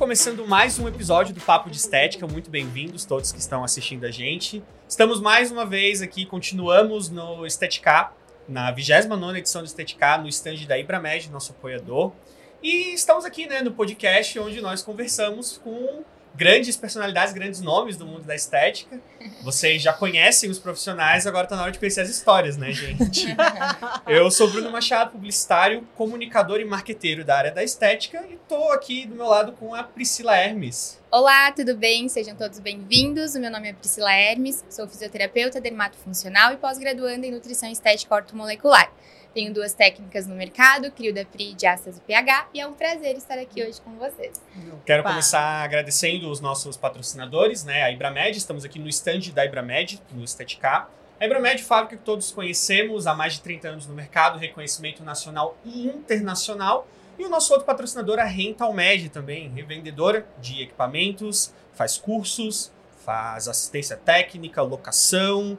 começando mais um episódio do Papo de Estética. Muito bem-vindos todos que estão assistindo a gente. Estamos mais uma vez aqui, continuamos no Estetica, na 29 edição do Estetica, no stand da Ibramed, nosso apoiador. E estamos aqui né, no podcast onde nós conversamos com grandes personalidades, grandes nomes do mundo da estética. Vocês já conhecem os profissionais, agora tá na hora de conhecer as histórias, né, gente? Eu sou Bruno Machado, publicitário, comunicador e marqueteiro da área da estética e tô aqui do meu lado com a Priscila Hermes. Olá, tudo bem? Sejam todos bem-vindos. O meu nome é Priscila Hermes, sou fisioterapeuta dermatofuncional e pós-graduanda em nutrição estética ortomolecular. Tenho duas técnicas no mercado, Crio da Pri de Astas e pH, e é um prazer estar aqui hoje com vocês. Quero Opa. começar agradecendo os nossos patrocinadores, né? A Ibramed, estamos aqui no stand da Ibramed, no Estetica. A Ibramed, fábrica que todos conhecemos há mais de 30 anos no mercado, reconhecimento nacional e internacional. E o nosso outro patrocinador, a Rental Med, também, revendedora de equipamentos, faz cursos, faz assistência técnica, locação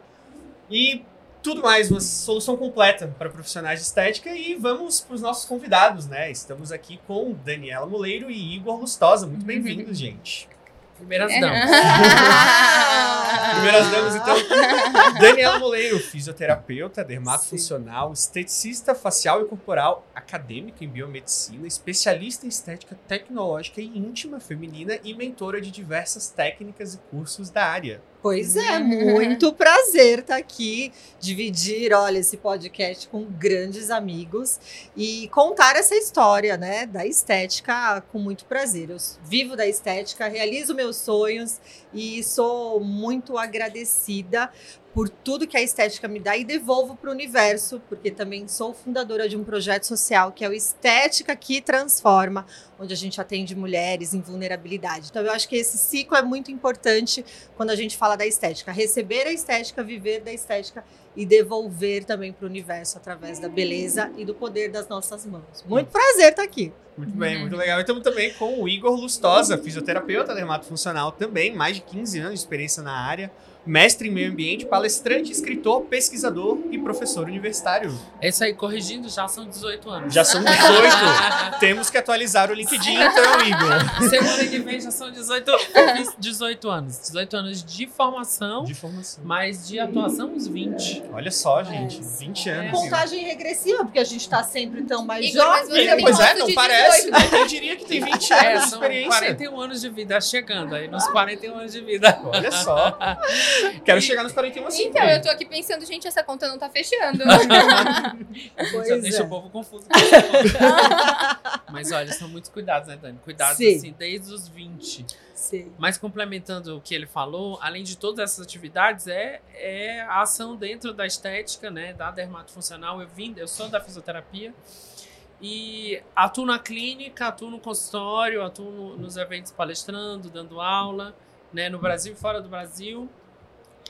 e tudo mais, uma solução completa para profissionais de estética. E vamos para os nossos convidados, né? Estamos aqui com Daniela Moleiro e Igor Lustosa. Muito bem-vindos, gente. Primeiras damas. Primeiras damas, então. Daniela Moleiro, fisioterapeuta, dermatofuncional, esteticista facial e corporal, acadêmica em biomedicina, especialista em estética tecnológica e íntima feminina e mentora de diversas técnicas e cursos da área. Pois é, muito prazer estar tá aqui, dividir, olha, esse podcast com grandes amigos e contar essa história, né, da estética com muito prazer. Eu vivo da estética, realizo meus sonhos e sou muito agradecida por tudo que a estética me dá e devolvo para o universo, porque também sou fundadora de um projeto social que é o Estética que Transforma, onde a gente atende mulheres em vulnerabilidade. Então, eu acho que esse ciclo é muito importante quando a gente fala da estética. Receber a estética, viver da estética e devolver também para o universo através da beleza e do poder das nossas mãos. Muito prazer estar aqui. Muito bem, muito legal. Estamos também com o Igor Lustosa, fisioterapeuta dermatofuncional também, mais de 15 anos de experiência na área mestre em meio ambiente, palestrante, escritor, pesquisador e professor universitário. É isso aí, corrigindo, já são 18 anos. Já são 18. Temos que atualizar o LinkedIn, então, Igor. Semana que vem já são 18, 18 anos. 18 anos de formação. De formação. Mas de atuação, uns 20. Olha só, gente. É. 20 anos. Contagem regressiva, porque a gente está sempre tão mais Igor, jovem. É, pois é, não parece. Eu diria que tem 20 é, anos de experiência. 41 anos de vida chegando aí, nos 41 anos de vida. Olha só. Quero e, chegar nos 41 assim. Então, eu tô aqui pensando, gente, essa conta não tá fechando. pois Já é. deixa o povo confuso. Mas olha, são muitos cuidados, né, Dani? Cuidados, Sim. assim, desde os 20. Sim. Mas complementando o que ele falou, além de todas essas atividades, é, é a ação dentro da estética, né, da dermatofuncional. Eu vim, eu sou da fisioterapia e atuo na clínica, atuo no consultório, atuo no, nos eventos palestrando, dando aula, né, no Brasil e fora do Brasil.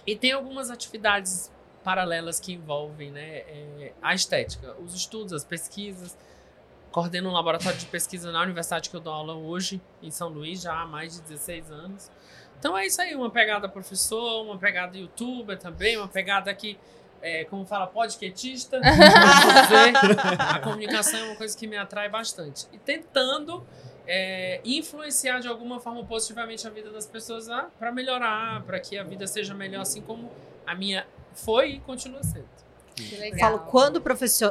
E tem algumas atividades paralelas que envolvem né, é, a estética, os estudos, as pesquisas. Coordeno um laboratório de pesquisa na universidade que eu dou aula hoje, em São Luís, já há mais de 16 anos. Então é isso aí, uma pegada professor, uma pegada youtuber também, uma pegada que, é, como fala, podcastista. a comunicação é uma coisa que me atrai bastante. E tentando é, influenciar de alguma forma positivamente a vida das pessoas para melhorar, para que a vida seja melhor, assim como a minha foi e continua sendo. Falo, quando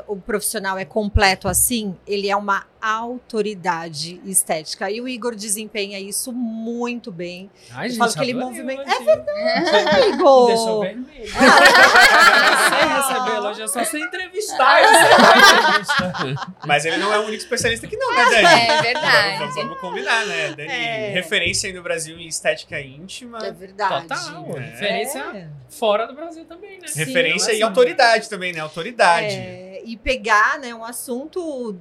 o profissional é completo assim, ele é uma autoridade estética. E o Igor desempenha isso muito bem. Ai, eu gente, falo que ele movimenta. É verdade, Igor. Deixou vermelho. Sem receber elogio, é só sem entrevistar. Mas ele não é o único especialista que não, né, Dani? É verdade. Vamos, vamos combinar, né? Dani, é. referência aí no Brasil em estética íntima. É verdade. Total. É. Referência fora do Brasil também, né? Referência Sim, e autoridade também, né? Autoridade. É, e pegar né, um assunto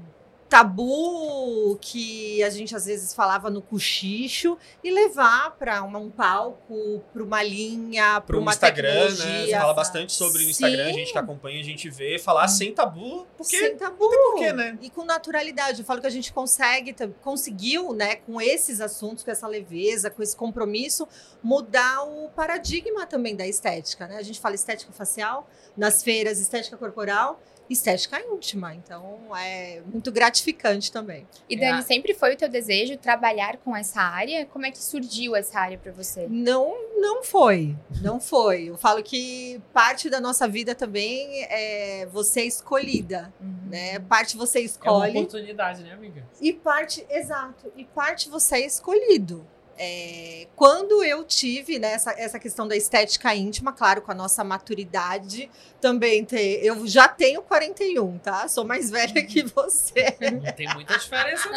tabu que a gente às vezes falava no cochicho e levar para um palco, para uma linha, para uma Instagram, tecnologia. né? Você fala bastante sobre no Instagram, Sim. a gente que acompanha, a gente vê, falar hum. sem tabu, porque sem tabu. porquê, né? E com naturalidade. Eu falo que a gente consegue, conseguiu, né, com esses assuntos, com essa leveza, com esse compromisso, mudar o paradigma também da estética, né? A gente fala estética facial nas feiras, estética corporal, estética íntima. Então é muito gratificante também. E Dani, é. sempre foi o teu desejo trabalhar com essa área? Como é que surgiu essa área para você? Não, não foi. Não foi. Eu falo que parte da nossa vida também é você escolhida, uhum. né? Parte você escolhe. É uma oportunidade, né, amiga? E parte, exato. E parte você é escolhido. É, quando eu tive né, essa, essa questão da estética íntima, claro, com a nossa maturidade, também tem, eu já tenho 41, tá? Sou mais velha que você. Não tem muita diferença.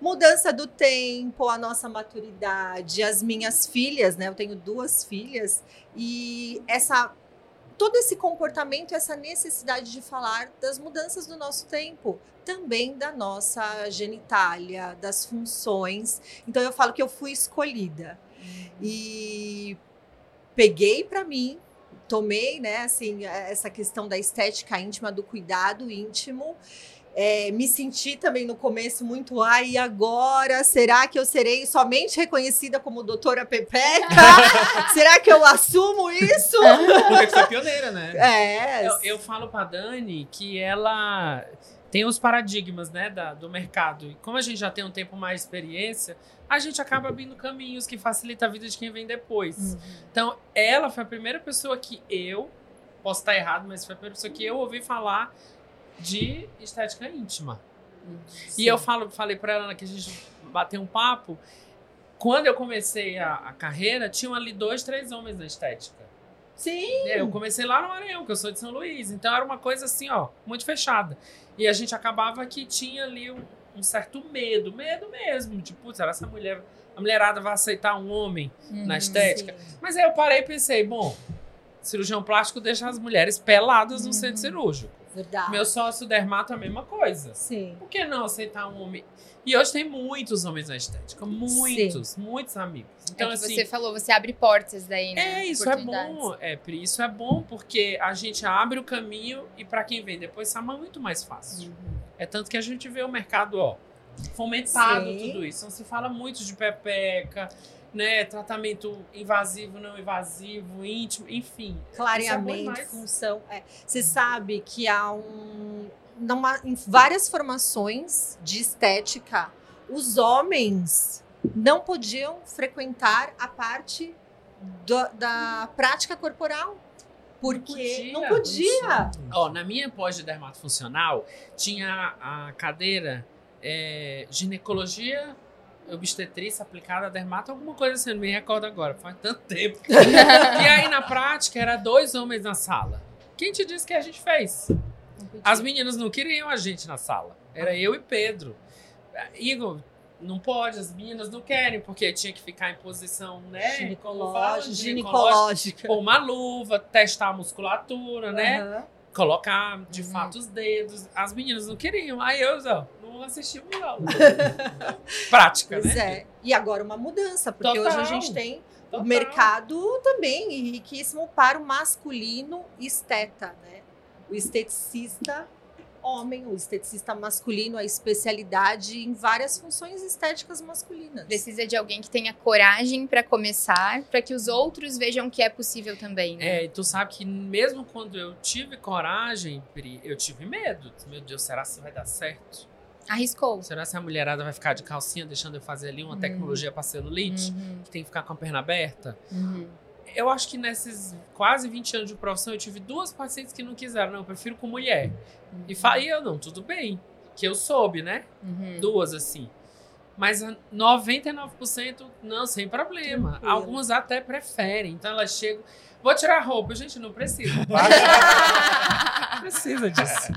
Mudança do tempo, a nossa maturidade, as minhas filhas, né? Eu tenho duas filhas, e essa todo esse comportamento, essa necessidade de falar das mudanças do nosso tempo, também da nossa genitália, das funções. Então eu falo que eu fui escolhida. Uhum. E peguei para mim, tomei, né, assim, essa questão da estética íntima, do cuidado íntimo é, me senti também no começo muito, ai, e agora? Será que eu serei somente reconhecida como doutora Pepeca? será que eu assumo isso? Porque você é pioneira, né? É. Eu, eu falo pra Dani que ela tem os paradigmas, né, da, do mercado. E como a gente já tem um tempo mais de experiência, a gente acaba abrindo caminhos que facilita a vida de quem vem depois. Uhum. Então, ela foi a primeira pessoa que eu, posso estar errado, mas foi a primeira pessoa que eu ouvi falar de estética íntima. Sim. E eu falo, falei para ela que a gente bateu um papo. Quando eu comecei a, a, carreira, tinham ali dois, três homens na estética. Sim. É, eu comecei lá no Maranhão, que eu sou de São Luís. Então era uma coisa assim, ó, muito fechada. E a gente acabava que tinha ali um, um certo medo, medo mesmo. Tipo, será essa mulher, a mulherada vai aceitar um homem uhum, na estética? Sim. Mas aí eu parei e pensei, bom, cirurgião plástico deixa as mulheres peladas no uhum. centro cirúrgico. Verdade. Meu sócio dermato é a mesma coisa. Sim. Por que não aceitar um homem? E hoje tem muitos homens na estética, muitos, Sim. muitos amigos. Então, é assim, você falou, você abre portas daí, né? É, isso é bom. É, isso é bom porque a gente abre o caminho e para quem vem depois sai muito mais fácil. Uhum. É tanto que a gente vê o mercado, ó, fomentado Sim. tudo isso. Então se fala muito de pepeca, né, tratamento invasivo, não invasivo, íntimo, enfim. Clareamento, é função. É. Você sabe que há um. Numa, em várias formações de estética, os homens não podiam frequentar a parte do, da prática corporal. Porque não podia. Ó, na minha pós de dermatofuncional, tinha a cadeira é, ginecologia obstetrícia aplicada dermato, alguma coisa assim, não me recordo agora, faz tanto tempo. e aí, na prática, era dois homens na sala. Quem te disse que a gente fez? As meninas não queriam a gente na sala. Era eu e Pedro. Igor, não pode, as meninas não querem, porque tinha que ficar em posição, né? Ginecológica. ginecológica. Pôr uma luva, testar a musculatura, uhum. né? Colocar, de uhum. fato, os dedos. As meninas não queriam. Aí eu, ó, não assistimos aula. Prática, pois né? é. E agora uma mudança, porque Total. hoje a gente tem Total. o mercado também riquíssimo para o masculino esteta, né? O esteticista homem, o esteticista masculino, a especialidade em várias funções estéticas masculinas. Precisa de alguém que tenha coragem para começar, para que os outros vejam que é possível também, né? É, e tu sabe que mesmo quando eu tive coragem, Pri, eu tive medo. Meu Deus, será que vai dar certo? Arriscou. Será que a mulherada vai ficar de calcinha, deixando eu fazer ali uma uhum. tecnologia para celulite, uhum. que tem que ficar com a perna aberta? Uhum. Eu acho que nesses quase 20 anos de profissão, eu tive duas pacientes que não quiseram. Não, eu prefiro com mulher. Uhum. E falei, eu não, tudo bem. Que eu soube, né? Uhum. Duas, assim. Mas 99% não, sem problema. Tranquilo. Algumas até preferem. Então elas chegam. Vou tirar a roupa. Gente, não precisa. não precisa disso.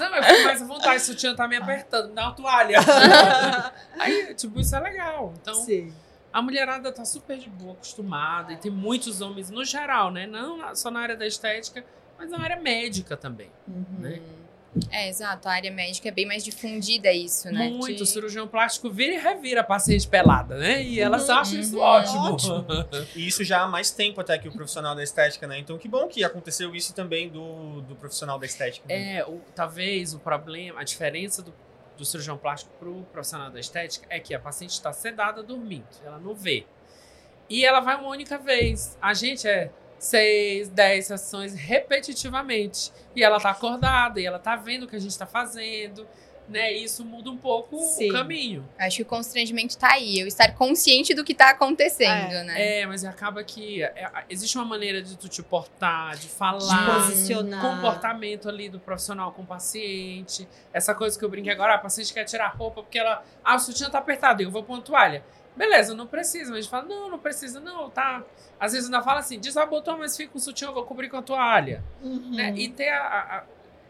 Não, eu fico mais à vontade, se o tio tá me apertando, dá uma toalha. Aí, tipo, isso é legal. Então, Sim. a mulherada tá super de boa, acostumada. E tem muitos homens no geral, né? Não só na área da estética, mas na área médica também, uhum. né? É, exato. A área médica é bem mais difundida isso, né? Muito. De... O cirurgião plástico vira e revira a paciente pelada, né? E elas uhum, acham isso uhum. ótimo. ótimo. e isso já há mais tempo até que o profissional da estética, né? Então que bom que aconteceu isso também do, do profissional da estética. Né? É, o, talvez o problema, a diferença do, do cirurgião plástico pro profissional da estética é que a paciente está sedada dormindo. Ela não vê. E ela vai uma única vez. A gente é seis, dez sessões repetitivamente. E ela tá acordada, e ela tá vendo o que a gente tá fazendo né? Isso muda um pouco Sim. o caminho. Acho que o constrangimento tá aí, eu estar consciente do que tá acontecendo, é. né? É, mas acaba que é, existe uma maneira de tu te portar, de falar, de posicionar. comportamento ali do profissional com o paciente. Essa coisa que eu brinquei agora, a paciente quer tirar a roupa porque ela, ah, o sutiã tá apertado, eu vou pôr uma toalha. Beleza, não precisa, mas a gente fala, não, não precisa, não, tá. Às vezes ainda fala assim, desabotou, mas fica com o sutiã, eu vou cobrir com a toalha. Uhum. Né? E ter a, a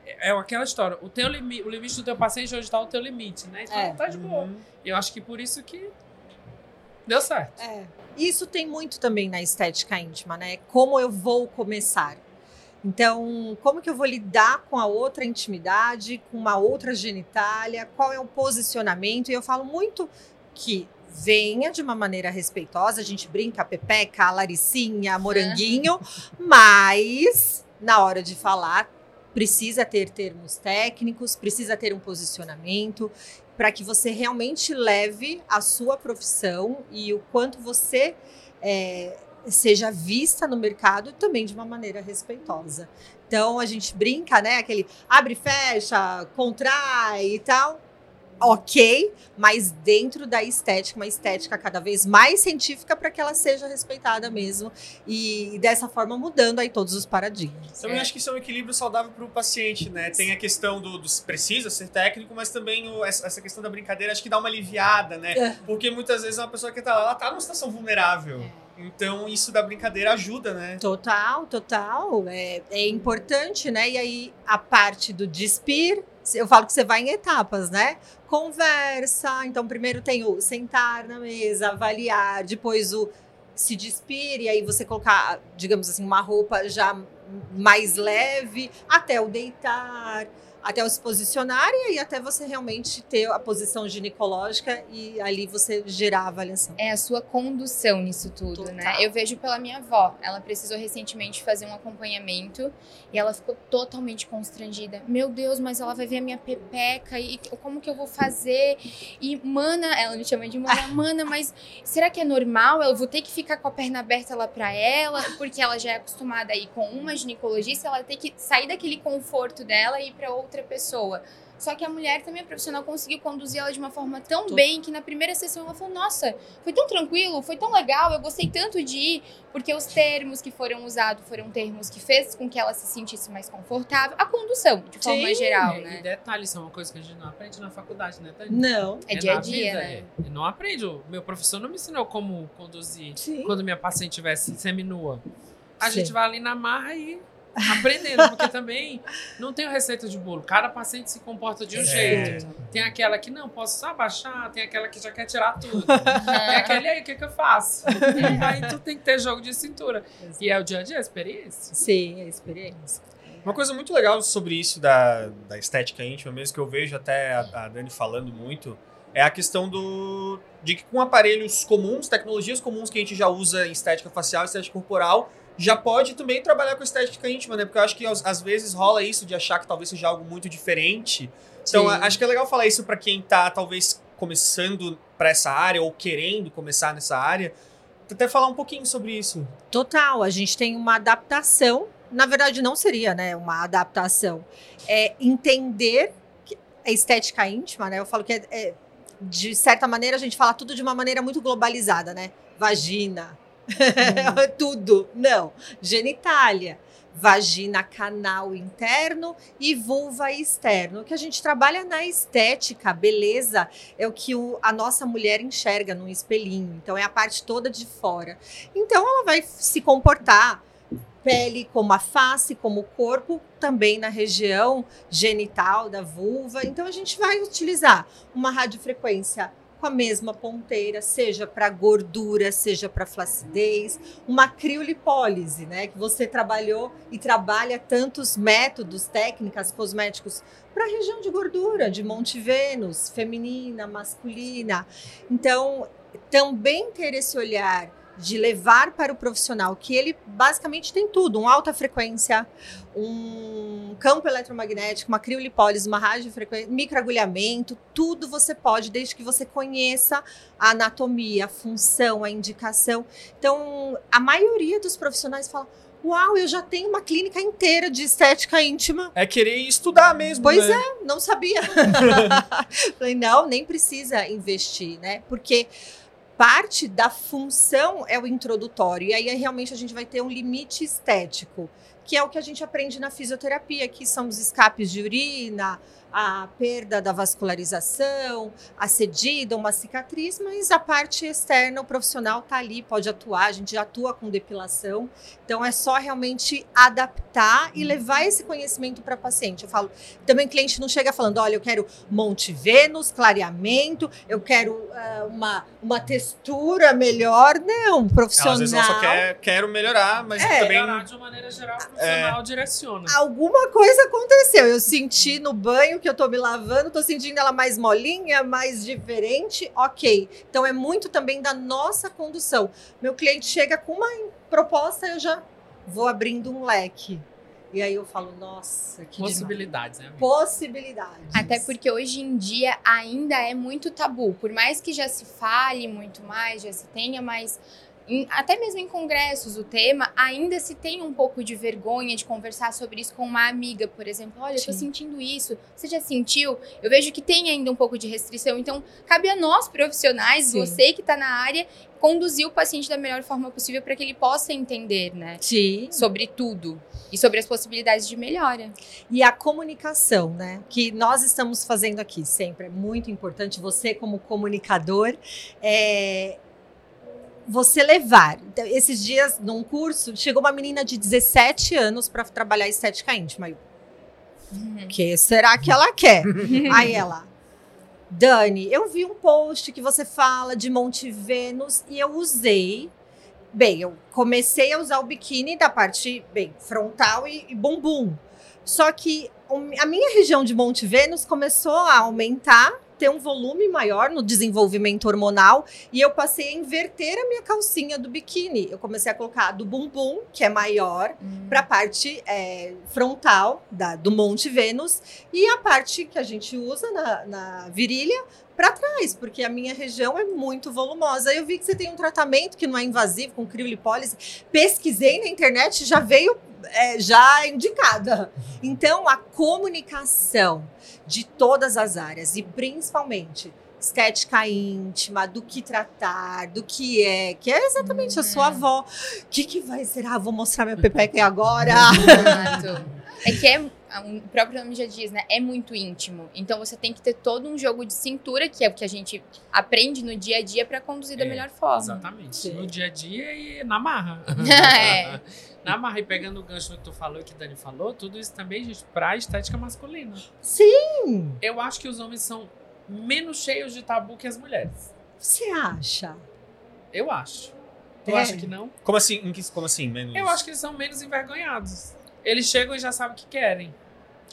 é aquela história. O, teu limi, o limite do teu paciente é onde está o teu limite, né? Então é. tá de boa. Uhum. Eu acho que por isso que deu certo. É. Isso tem muito também na estética íntima, né? Como eu vou começar. Então, como que eu vou lidar com a outra intimidade, com uma outra genitália? Qual é o posicionamento? E eu falo muito que venha de uma maneira respeitosa, a gente brinca a pepeca, a laricinha, a moranguinho, mas na hora de falar precisa ter termos técnicos, precisa ter um posicionamento para que você realmente leve a sua profissão e o quanto você é, seja vista no mercado também de uma maneira respeitosa. Então a gente brinca, né? Aquele abre, fecha, contrai e tal ok, mas dentro da estética, uma estética cada vez mais científica para que ela seja respeitada mesmo e dessa forma mudando aí todos os paradigmas. Também é. acho que isso é um equilíbrio saudável para o paciente, né? Tem a questão do, do precisa ser técnico, mas também o, essa questão da brincadeira acho que dá uma aliviada, né? É. Porque muitas vezes uma pessoa que tá lá, ela tá numa situação vulnerável. É. Então, isso da brincadeira ajuda, né? Total, total. É, é importante, né? E aí, a parte do despir, eu falo que você vai em etapas, né? Conversa, então primeiro tem o sentar na mesa, avaliar, depois o se despir, e aí você colocar, digamos assim, uma roupa já mais leve, até o deitar até se posicionar e aí até você realmente ter a posição ginecológica e ali você gerar a avaliação. É a sua condução nisso tudo, né? Total. né? Eu vejo pela minha avó, ela precisou recentemente fazer um acompanhamento e ela ficou totalmente constrangida. Meu Deus, mas ela vai ver a minha pepeca e como que eu vou fazer? E mana, ela me chama de mana, mana, mas será que é normal? Eu vou ter que ficar com a perna aberta lá para ela, porque ela já é acostumada a ir com uma ginecologista, ela tem que sair daquele conforto dela e ir para outra outra pessoa. Só que a mulher também, a profissional, conseguiu conduzir ela de uma forma tão Tô. bem que na primeira sessão ela falou: Nossa, foi tão tranquilo, foi tão legal, eu gostei tanto de ir, porque os termos que foram usados foram termos que fez com que ela se sentisse mais confortável. A condução, de forma Sim, geral, né? E detalhe, isso é uma coisa que a gente não aprende na faculdade, né, Tânia? Não. É, é dia a dia, vida, né? É. Não aprende. O meu professor não me ensinou como conduzir Sim. quando minha paciente estivesse seminua. A Sim. gente vai ali na marra e aprendendo, porque também não tem receita de bolo. Cada paciente se comporta de um é. jeito. Tem aquela que não, posso só abaixar, tem aquela que já quer tirar tudo. tem aquele aí, o que, que eu faço? aí tu tem que ter jogo de cintura. E é o dia a dia, a experiência. Sim, é a experiência. Uma coisa muito legal sobre isso da, da estética íntima mesmo, que eu vejo até a, a Dani falando muito, é a questão do de que com aparelhos comuns, tecnologias comuns que a gente já usa em estética facial, estética corporal, já pode também trabalhar com estética íntima, né? Porque eu acho que às, vezes rola isso de achar que talvez seja algo muito diferente. Então, Sim. acho que é legal falar isso para quem tá talvez começando para essa área ou querendo começar nessa área. Até falar um pouquinho sobre isso. Total, a gente tem uma adaptação. Na verdade, não seria, né, uma adaptação. É entender a estética íntima, né? Eu falo que é, é de certa maneira a gente fala tudo de uma maneira muito globalizada, né? Vagina, Hum. Tudo. Não. Genitália, vagina, canal interno e vulva externo. O que a gente trabalha na estética, beleza, é o que o, a nossa mulher enxerga num espelhinho. Então, é a parte toda de fora. Então, ela vai se comportar pele como a face, como o corpo, também na região genital da vulva. Então a gente vai utilizar uma radiofrequência com a mesma ponteira, seja para gordura, seja para flacidez, uma criolipólise, né, que você trabalhou e trabalha tantos métodos, técnicas, cosméticos para a região de gordura, de Monte Vênus, feminina, masculina. Então, também ter esse olhar de levar para o profissional que ele basicamente tem tudo, uma alta frequência, um campo eletromagnético, uma criolipólise, uma radiofrequência, microagulhamento, tudo você pode, desde que você conheça a anatomia, a função, a indicação. Então, a maioria dos profissionais fala: Uau, eu já tenho uma clínica inteira de estética íntima. É querer estudar mesmo. Pois né? é, não sabia. Falei, não, nem precisa investir, né? Porque parte da função é o introdutório. E aí realmente a gente vai ter um limite estético, que é o que a gente aprende na fisioterapia, que são os escapes de urina, a perda da vascularização, a cedida, uma cicatriz, mas a parte externa, o profissional está ali, pode atuar, a gente já atua com depilação, então é só realmente adaptar e levar esse conhecimento para paciente. Eu falo, também o cliente não chega falando, olha, eu quero Monte Vênus, clareamento, eu quero uh, uma, uma textura melhor, não, profissional. Às vezes só quer, quero melhorar, mas é, também... Melhorar de uma maneira geral, o profissional é, direciona. Alguma coisa aconteceu, eu senti no banho que eu tô me lavando, tô sentindo ela mais molinha, mais diferente, ok. Então é muito também da nossa condução. Meu cliente chega com uma proposta, eu já vou abrindo um leque. E aí eu falo, nossa, que possibilidades, demais. né? Possibilidades. Até porque hoje em dia ainda é muito tabu. Por mais que já se fale muito mais, já se tenha mais até mesmo em congressos, o tema, ainda se tem um pouco de vergonha de conversar sobre isso com uma amiga, por exemplo. Olha, Sim. eu tô sentindo isso. Você já sentiu? Eu vejo que tem ainda um pouco de restrição. Então, cabe a nós, profissionais, Sim. você que está na área, conduzir o paciente da melhor forma possível para que ele possa entender, né? Sim. Sobre tudo e sobre as possibilidades de melhora. E a comunicação, né? Que nós estamos fazendo aqui sempre é muito importante. Você como comunicador, é, você levar. Então, esses dias, num curso, chegou uma menina de 17 anos para trabalhar estética íntima. Uhum. que será que ela quer? Aí ela, Dani, eu vi um post que você fala de Monte Vênus e eu usei. Bem, eu comecei a usar o biquíni da parte bem frontal e, e bumbum. Só que a minha região de Monte Vênus começou a aumentar ter um volume maior no desenvolvimento hormonal e eu passei a inverter a minha calcinha do biquíni. Eu comecei a colocar do bumbum, que é maior, hum. para a parte é, frontal da, do Monte Vênus e a parte que a gente usa na, na virilha para trás, porque a minha região é muito volumosa. Eu vi que você tem um tratamento que não é invasivo, com criolipólise. Pesquisei na internet, já veio é, já indicada. Então, a comunicação de todas as áreas e principalmente estética íntima, do que tratar, do que é, que é exatamente uhum. a sua uhum. avó. O que, que vai ser? Ah, vou mostrar minha pepeca agora. Exato. É que é, o próprio nome já diz, né? É muito íntimo. Então você tem que ter todo um jogo de cintura, que é o que a gente aprende no dia a dia para conduzir é, da melhor forma. Exatamente. Sim. No dia a dia e na marra. é. Na marra, e pegando o gancho que tu falou e que Dani falou, tudo isso também, gente, pra estética masculina. Sim! Eu acho que os homens são menos cheios de tabu que as mulheres. Você acha? Eu acho. Tu é. acha que não? Como assim? Como assim? Menos... Eu acho que eles são menos envergonhados. Eles chegam e já sabem o que querem.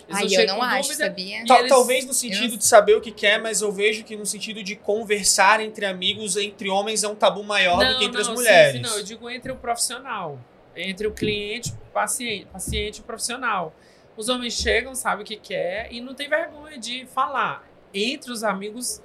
Eles Ai, eu não acho, dúvida, sabia? Tal, eles... Talvez no sentido eu... de saber o que quer, mas eu vejo que no sentido de conversar entre amigos, entre homens, é um tabu maior não, do que entre não, as mulheres. Sim, sim, não, eu digo entre o profissional. Entre o cliente, paciente, paciente e profissional. Os homens chegam, sabem o que quer e não tem vergonha de falar. Entre os amigos,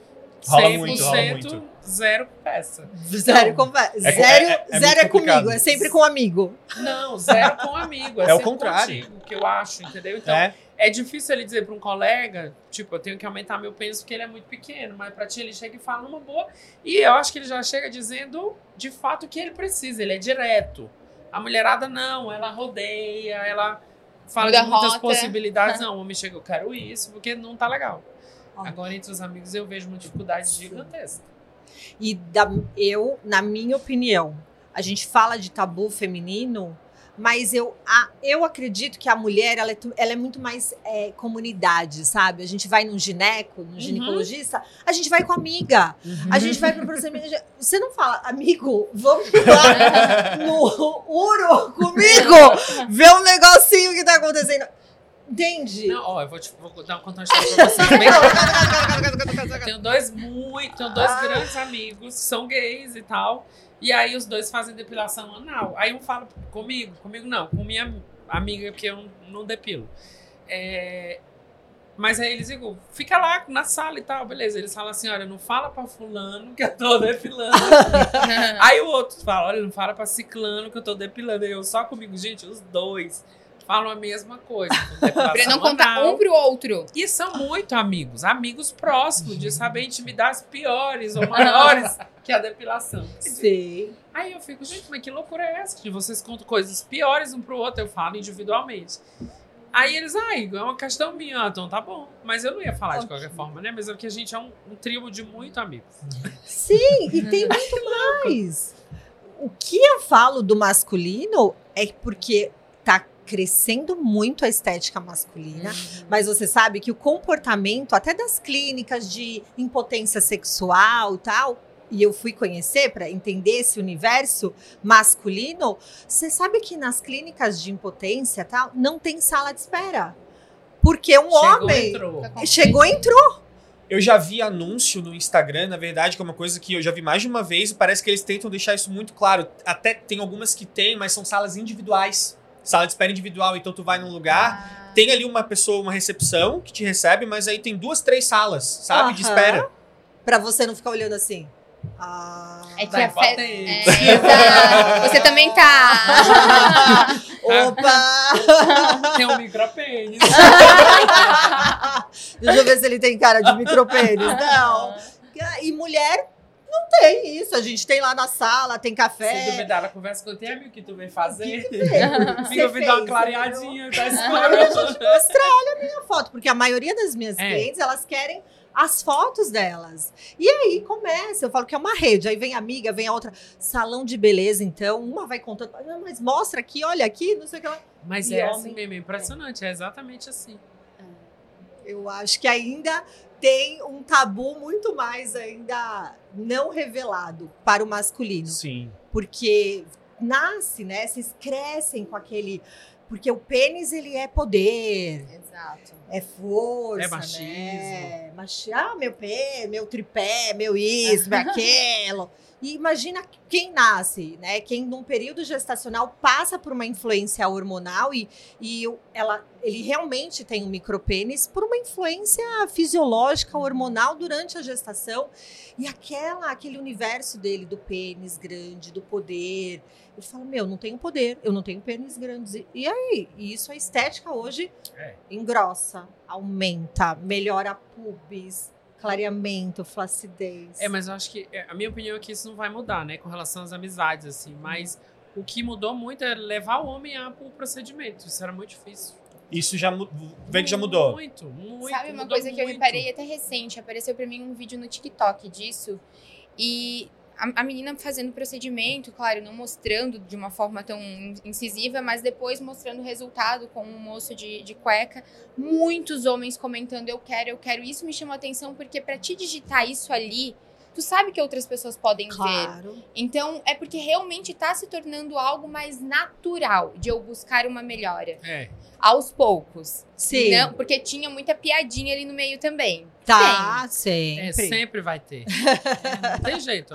rola 100% muito, rola muito. zero peça. Zero, com, é, zero, é, é, zero é comigo, é sempre com amigo. Não, zero com amigo. É, é o contrário. Contigo, que eu acho, entendeu? Então, é, é difícil ele dizer para um colega, tipo, eu tenho que aumentar meu peso porque ele é muito pequeno, mas para ti ele chega e fala numa boa. E eu acho que ele já chega dizendo de fato o que ele precisa, ele é direto. A mulherada não, ela rodeia, ela fala de muitas rota. possibilidades. Não, o homem chega, eu quero isso, porque não tá legal. Agora, entre os amigos, eu vejo uma dificuldade gigantesca. E da, eu, na minha opinião, a gente fala de tabu feminino, mas eu, a, eu acredito que a mulher ela é, ela é muito mais é, comunidade, sabe? A gente vai num gineco, num uhum. ginecologista, a gente vai com amiga. Uhum. A gente vai para procedimento. Você não fala, amigo, vamos lá no Uro comigo ver um negocinho que tá acontecendo. Entende? Não, ó, eu vou, te, vou dar, contar uma história pra você. eu tenho dois muito, tenho dois ah. grandes amigos, são gays e tal. E aí os dois fazem depilação anal. Aí um fala comigo, comigo não, com minha amiga, porque eu não depilo. É, Mas aí eles digam, fica lá na sala e tal, beleza. Eles falam assim: olha, não fala pra fulano que eu tô depilando. aí o outro fala: olha, não fala pra ciclano que eu tô depilando. E eu só comigo, gente, os dois falam a mesma coisa. pra não contar um pro outro. E são muito amigos, amigos próximos, de saber intimidades piores ou maiores que a depilação. Sim. Aí eu fico, gente, mas que loucura é essa? Que vocês contam coisas piores um pro outro, eu falo individualmente. Aí eles, ai, é uma questão minha, então tá bom. Mas eu não ia falar de qualquer forma, né? Mas é porque a gente é um, um trio de muito amigos. Sim, e tem muito mais. O que eu falo do masculino é porque crescendo muito a estética masculina, uhum. mas você sabe que o comportamento, até das clínicas de impotência sexual tal, e eu fui conhecer para entender esse universo masculino, você sabe que nas clínicas de impotência tal, não tem sala de espera. Porque um chegou, homem entrou. chegou entrou. Eu já vi anúncio no Instagram, na verdade, que é uma coisa que eu já vi mais de uma vez, e parece que eles tentam deixar isso muito claro. Até tem algumas que tem, mas são salas individuais. Sala de espera individual, então tu vai num lugar, ah. tem ali uma pessoa, uma recepção que te recebe, mas aí tem duas, três salas, sabe, de espera. Para você não ficar olhando assim. Ah, é que a fe... é, Você também tá. Opa! Tem um micropênis. Deixa eu ver se ele tem cara de micropênis. Não. E mulher não tem isso. A gente tem lá na sala, tem café. Se duvidar, ela conversa com o amigo que tu vem fazer. Fica me dar uma clareadinha, tá escuro. mostrar, olha a minha foto. Porque a maioria das minhas é. clientes, elas querem as fotos delas. E aí começa, eu falo que é uma rede, aí vem a amiga, vem a outra, salão de beleza, então, uma vai contando, mas mostra aqui, olha aqui, não sei o que lá. Mas e é homem, assim mesmo, é impressionante, é. é exatamente assim. Eu acho que ainda tem um tabu muito mais ainda não revelado para o masculino. Sim. Porque nasce, né? Vocês crescem com aquele porque o pênis, ele é poder. Exato. É força, É machismo. Né? Machi ah, meu pé, meu tripé, meu isso, meu aquilo. E imagina quem nasce, né? Quem num período gestacional passa por uma influência hormonal e, e ela, ele realmente tem um micropênis por uma influência fisiológica hormonal durante a gestação. E aquela, aquele universo dele do pênis grande, do poder. Ele fala: Meu, não tenho poder, eu não tenho pênis grandes. E aí? E isso a estética hoje é. engrossa, aumenta, melhora pubis clareamento, flacidez. É, mas eu acho que é, a minha opinião é que isso não vai mudar, né, com relação às amizades assim, mas o que mudou muito é levar o homem a o procedimento. Isso era muito difícil. Isso já vem que já mudou. Muito, muito. Sabe uma coisa que eu reparei até recente, apareceu para mim um vídeo no TikTok disso. E a, a menina fazendo o procedimento, claro, não mostrando de uma forma tão incisiva, mas depois mostrando o resultado com um moço de, de cueca. Muitos homens comentando: eu quero, eu quero. Isso me chamou a atenção porque para te digitar isso ali, tu sabe que outras pessoas podem claro. ver. Então, é porque realmente está se tornando algo mais natural de eu buscar uma melhora. É. Aos poucos. Sim. Não, porque tinha muita piadinha ali no meio também. Tá, sempre. É, sempre vai ter. é, não tem jeito.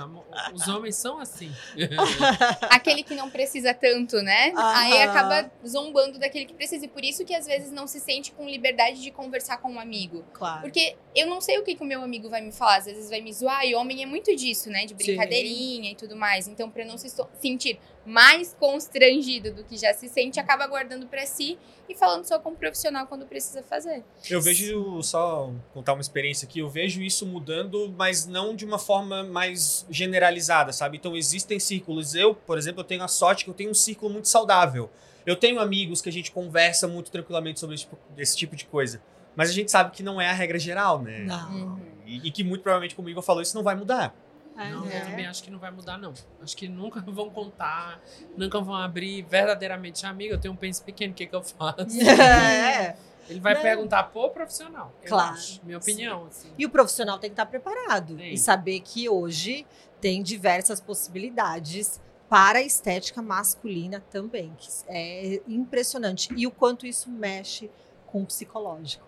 Os homens são assim. Aquele que não precisa tanto, né? Aí acaba zombando daquele que precisa. E por isso que às vezes não se sente com liberdade de conversar com um amigo. Claro. Porque eu não sei o que, que o meu amigo vai me falar. Às vezes vai me zoar. E homem é muito disso, né? De brincadeirinha Sim. e tudo mais. Então, pra não se sentir mais constrangido do que já se sente, acaba guardando para si e falando só com o profissional quando precisa fazer. Eu vejo, só contar uma experiência aqui, eu vejo isso mudando, mas não de uma forma mais generalizada, sabe? Então existem círculos. Eu, por exemplo, eu tenho a sorte que eu tenho um círculo muito saudável. Eu tenho amigos que a gente conversa muito tranquilamente sobre esse, tipo, esse tipo de coisa. Mas a gente sabe que não é a regra geral, né? Não. Uhum. E, e que muito provavelmente comigo eu falo isso não vai mudar. Não, eu também acho que não vai mudar, não. Acho que nunca vão contar, nunca vão abrir verdadeiramente. Amigo, eu tenho um pênis pequeno, o que, que eu faço? É. Ele vai não. perguntar pro profissional. Claro. Acho, minha opinião. Assim. E o profissional tem que estar preparado Sim. e saber que hoje tem diversas possibilidades para a estética masculina também. Que é impressionante. E o quanto isso mexe com o psicológico.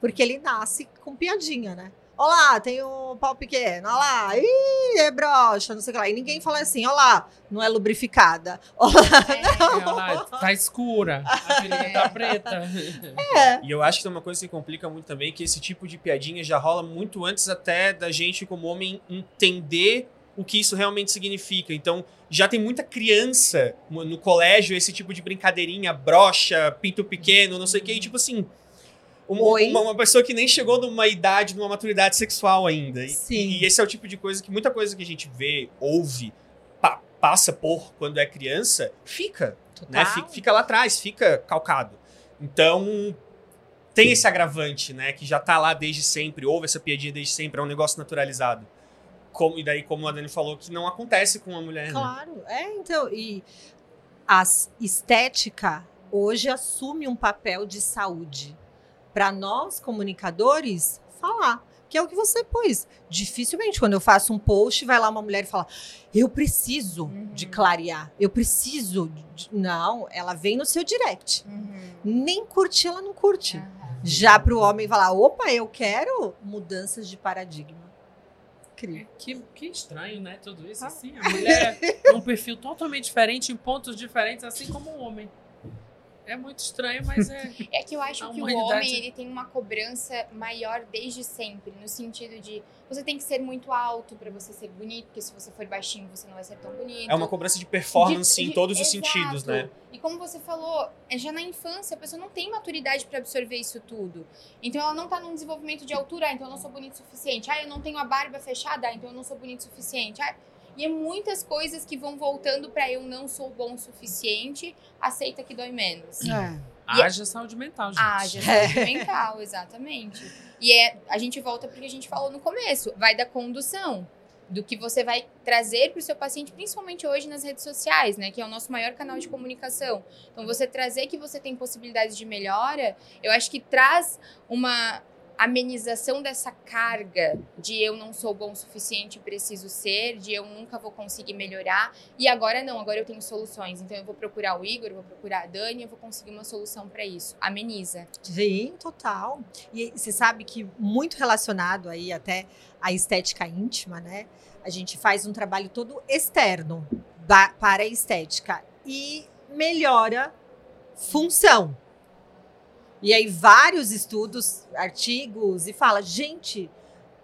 Porque ele nasce com piadinha, né? Olá, tem o pau pequeno. Olá, ih, é broxa, não sei o que lá. E ninguém fala assim, olá, não é lubrificada. Olá, é, não. Olá, tá escura, a virilha tá preta. É. E eu acho que tem uma coisa que complica muito também, que esse tipo de piadinha já rola muito antes até da gente, como homem, entender o que isso realmente significa. Então, já tem muita criança no colégio, esse tipo de brincadeirinha, brocha, pinto pequeno, não sei o que, e tipo assim uma, uma, uma, pessoa que nem chegou numa idade, numa maturidade sexual ainda. Sim. E, e esse é o tipo de coisa que muita coisa que a gente vê, ouve, pa, passa por quando é criança, fica. Né? Fica, fica, lá atrás, fica calcado. Então, tem esse agravante, né? Que já tá lá desde sempre, houve essa piadinha desde sempre, é um negócio naturalizado. Como, e daí, como a Dani falou, que não acontece com uma mulher. Né? Claro, né? é, então. E a estética hoje assume um papel de saúde para nós comunicadores falar. Que é o que você pôs. Dificilmente, quando eu faço um post, vai lá uma mulher e fala: Eu preciso uhum. de clarear, eu preciso. De... Não, ela vem no seu direct. Uhum. Nem curtir, ela não curte. Uhum. Já para o homem falar: opa, eu quero mudanças de paradigma. Que, que estranho, né? Tudo isso ah. assim. A mulher é um perfil totalmente diferente, em pontos diferentes, assim como o homem. É muito estranho, mas é. É que eu acho que o homem ele tem uma cobrança maior desde sempre, no sentido de você tem que ser muito alto para você ser bonito, porque se você for baixinho você não vai ser tão bonito. É uma cobrança de performance de, de, em todos de, os exato. sentidos, né? E como você falou, é já na infância a pessoa não tem maturidade para absorver isso tudo. Então ela não tá num desenvolvimento de altura, ah, então eu não sou bonito o suficiente. Ah, eu não tenho a barba fechada, ah, então eu não sou bonito o suficiente. Ah, e é muitas coisas que vão voltando para eu não sou bom o suficiente, aceita que dói menos. É. Haja saúde mental, gente. Haja saúde mental, exatamente. E é, a gente volta porque a gente falou no começo, vai da condução do que você vai trazer para o seu paciente, principalmente hoje nas redes sociais, né, que é o nosso maior canal de comunicação. Então, você trazer que você tem possibilidades de melhora, eu acho que traz uma amenização dessa carga de eu não sou bom o suficiente, preciso ser, de eu nunca vou conseguir melhorar. E agora não, agora eu tenho soluções. Então eu vou procurar o Igor, vou procurar a Dani, eu vou conseguir uma solução para isso. Ameniza. Sim, total. E você sabe que muito relacionado aí até à estética íntima, né? A gente faz um trabalho todo externo para a estética e melhora função. E aí, vários estudos, artigos, e fala, gente,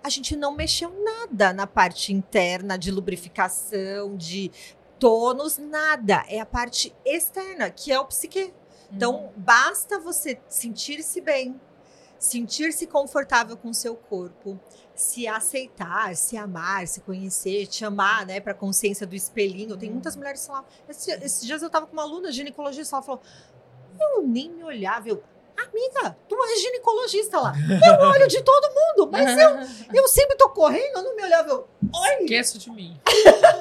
a gente não mexeu nada na parte interna de lubrificação, de tônus, nada. É a parte externa, que é o psique. Então, uhum. basta você sentir-se bem, sentir-se confortável com o seu corpo, se aceitar, se amar, se conhecer, te amar, né, para consciência do espelhinho. Tem muitas mulheres que falam. Esses, esses dias eu tava com uma aluna ginecologista, ela falou: eu nem me olhava, eu Amiga, tu é ginecologista lá. Eu olho de todo mundo, mas eu, eu sempre tô correndo, eu não me olhava. Eu, Oi. Esqueço de mim.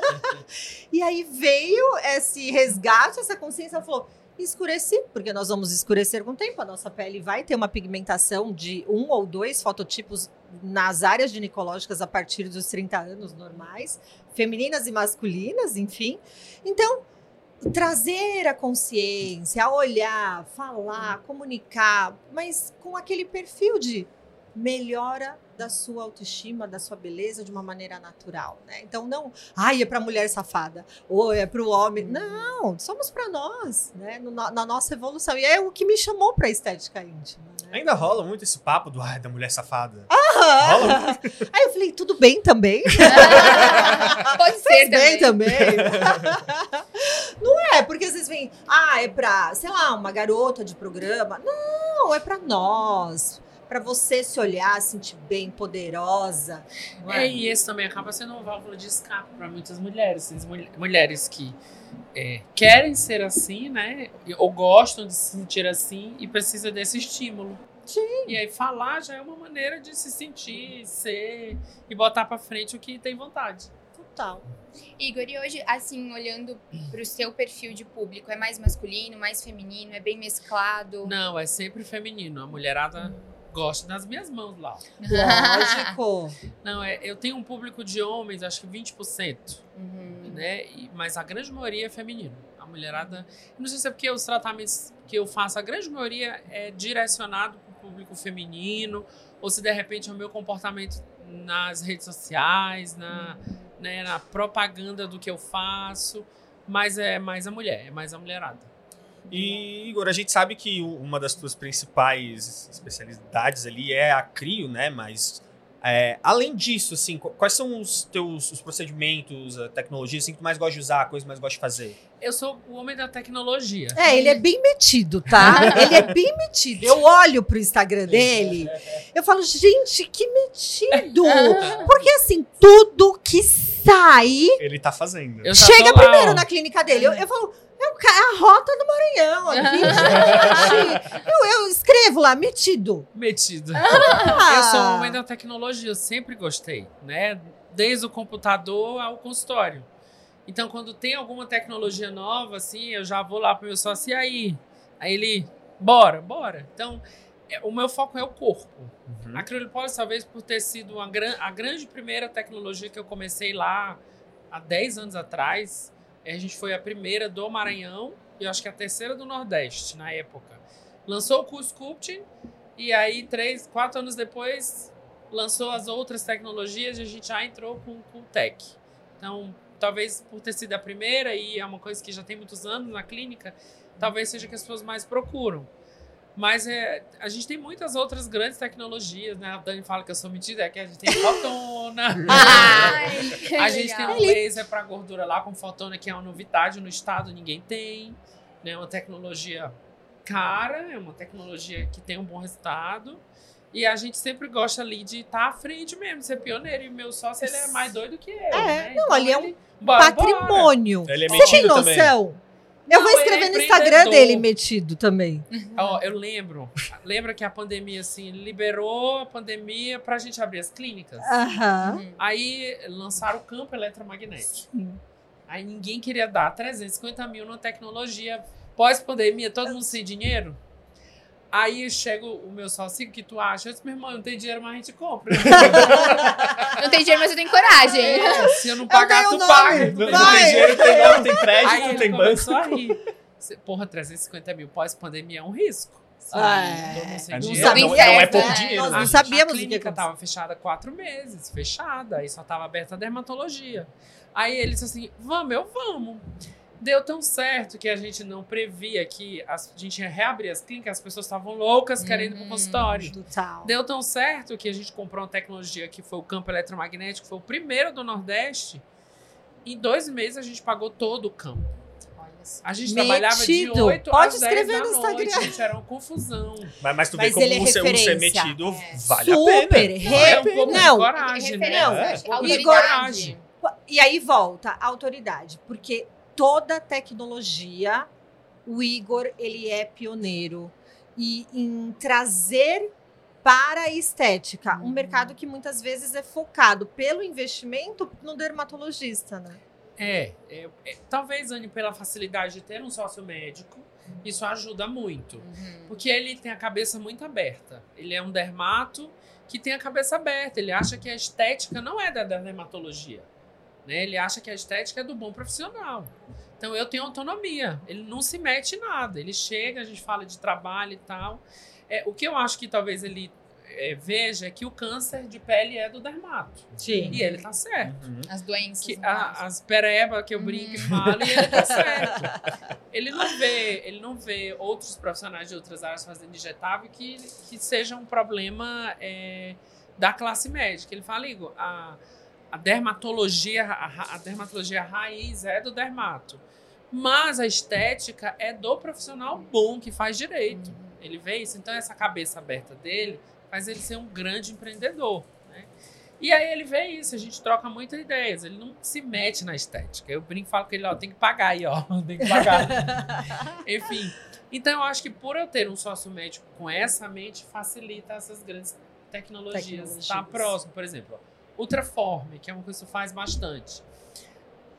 e aí veio esse resgate, essa consciência, ela falou: escurecer, porque nós vamos escurecer com o tempo. A nossa pele vai ter uma pigmentação de um ou dois fototipos nas áreas ginecológicas a partir dos 30 anos normais, femininas e masculinas, enfim. Então, trazer a consciência, a olhar, falar, comunicar, mas com aquele perfil de melhora da sua autoestima, da sua beleza de uma maneira natural, né? Então não, ai, é para mulher safada, ou é para o homem. Não, somos para nós, né? No, na nossa evolução. E é o que me chamou para estética íntima. Ainda rola muito esse papo do ai, da mulher safada. Aham. Rola Aí eu falei, tudo bem também? Pode ser bem também. não é, porque vocês veem, ah, é para, sei lá, uma garota de programa. Não, é para nós para você se olhar, sentir bem, poderosa. É? é? e esse também acaba sendo uma válvula de escape para muitas mulheres. Mulheres que é, querem ser assim, né? Ou gostam de se sentir assim e precisa desse estímulo. Sim. E aí falar já é uma maneira de se sentir, ser e botar para frente o que tem vontade. Total. Igor, e hoje, assim, olhando para o seu perfil de público, é mais masculino, mais feminino, é bem mesclado? Não, é sempre feminino. A mulherada gosto das minhas mãos lá. Lógico. Não, é, eu tenho um público de homens, acho que 20%. Uhum. Né? E, mas a grande maioria é feminino. A mulherada. Não sei se é porque os tratamentos que eu faço, a grande maioria é direcionado para o público feminino, ou se de repente o meu comportamento nas redes sociais, na, né, na propaganda do que eu faço, mas é mais a mulher, é mais a mulherada. E, Igor, a gente sabe que uma das tuas principais especialidades ali é a crio, né? Mas é, além disso, assim, quais são os teus os procedimentos, a tecnologia assim, que tu mais gosta de usar, a coisa que mais gosta de fazer? Eu sou o homem da tecnologia. É, ele é bem metido, tá? ele é bem metido. Eu olho pro Instagram dele, eu falo, gente, que metido! Porque assim, tudo que sai. Ele tá fazendo. chega primeiro na clínica dele. Eu, eu falo, a rota do Maranhão aqui, gente. Eu, eu, escrevo lá, metido. Metido. Ah. Eu sou um homem da tecnologia, eu sempre gostei, né? Desde o computador ao consultório. Então, quando tem alguma tecnologia nova, assim, eu já vou lá pro meu sócio, e aí? Aí ele, bora, bora. Então, é, o meu foco é o corpo. Uhum. A criolipólise, talvez por ter sido uma, a grande primeira tecnologia que eu comecei lá há 10 anos atrás, a gente foi a primeira do Maranhão e acho que a terceira do Nordeste na época. Lançou o curso Sculpting e aí, três, quatro anos depois, lançou as outras tecnologias e a gente já entrou com o Tech. Então, talvez por ter sido a primeira e é uma coisa que já tem muitos anos na clínica, talvez seja que as pessoas mais procuram. Mas é, a gente tem muitas outras grandes tecnologias, né? A Dani fala que eu sou metida, é que a gente tem fotona. Ai, a gente legal. tem um laser para gordura lá com fotona, que é uma novidade no estado, ninguém tem. É né? uma tecnologia cara, é uma tecnologia que tem um bom resultado. E a gente sempre gosta ali de estar tá à frente mesmo, ser pioneiro. E meu sócio, ele é mais doido que eu. É, né? não, então, ali é um bora, patrimônio. Bora. Ele é Você tem noção? Também. Eu vou escrever é no Instagram dele metido também. Ó, eu lembro. Lembra que a pandemia, assim, liberou a pandemia pra gente abrir as clínicas? Uhum. Aí lançaram o campo eletromagnético. Sim. Aí ninguém queria dar 350 mil numa tecnologia pós-pandemia, todo mundo sem dinheiro. Aí chega o meu sócio, que tu acha? Eu disse, meu irmão, não tem dinheiro, mas a gente compra. não tem dinheiro, mas eu tenho coragem. É, se eu não pagar, eu tu paga. Não, não, tem dinheiro, tem nome, tem crédito, Aí tem banco. a rir. Porra, 350 mil pós-pandemia é um risco. Ah, é. Não, dinheiro, não, não, é pouco né? dinheiro. Nós não sabíamos a clínica estava fechada quatro meses, fechada, aí só estava aberta a dermatologia. Aí ele disse assim: vamos, eu vamos deu tão certo que a gente não previa que a gente ia reabrir as clínicas, as pessoas estavam loucas uhum, querendo ir pro consultório. Total. Deu tão certo que a gente comprou uma tecnologia que foi o campo eletromagnético, foi o primeiro do Nordeste. Em dois meses a gente pagou todo o campo. A gente Metido. trabalhava de 8 Pode às 10 da no noite, gente, era uma confusão. Mas, mas tu mas vê como é ser, um ser metido é. vale Super, a pena. Re... É um pouco não, de coragem, né? Não, é. Autoridade. E aí volta a autoridade, porque toda tecnologia, o Igor ele é pioneiro e em trazer para a estética, um uhum. mercado que muitas vezes é focado pelo investimento no dermatologista, né? É, é, é talvez Anne pela facilidade de ter um sócio médico, isso ajuda muito, uhum. porque ele tem a cabeça muito aberta. Ele é um dermato que tem a cabeça aberta. Ele acha que a estética não é da dermatologia. Né? Ele acha que a estética é do bom profissional. Então eu tenho autonomia. Ele não se mete em nada. Ele chega, a gente fala de trabalho e tal. É, o que eu acho que talvez ele é, veja é que o câncer de pele é do dermato. Sim. E ele tá certo. Uhum. As doenças. Que, a, as pereba que eu brinco uhum. e falo, e ele tá certo. ele não vê, ele não vê outros profissionais de outras áreas fazendo injetável que, que seja um problema é, da classe médica. Ele fala, Igor, a a dermatologia, a, a dermatologia raiz é do dermato. Mas a estética é do profissional bom que faz direito. Uhum. Ele vê isso. Então, essa cabeça aberta dele faz ele ser um grande empreendedor. Né? E aí ele vê isso, a gente troca muitas ideias. Ele não se mete na estética. Eu brinco e falo com ele, ó, tem que pagar aí, ó. Tem que pagar. Enfim. Então, eu acho que por eu ter um sócio médico com essa mente, facilita essas grandes tecnologias. tecnologias. Tá próximo, por exemplo. Ó, Ultraforme, que é uma coisa que faz bastante.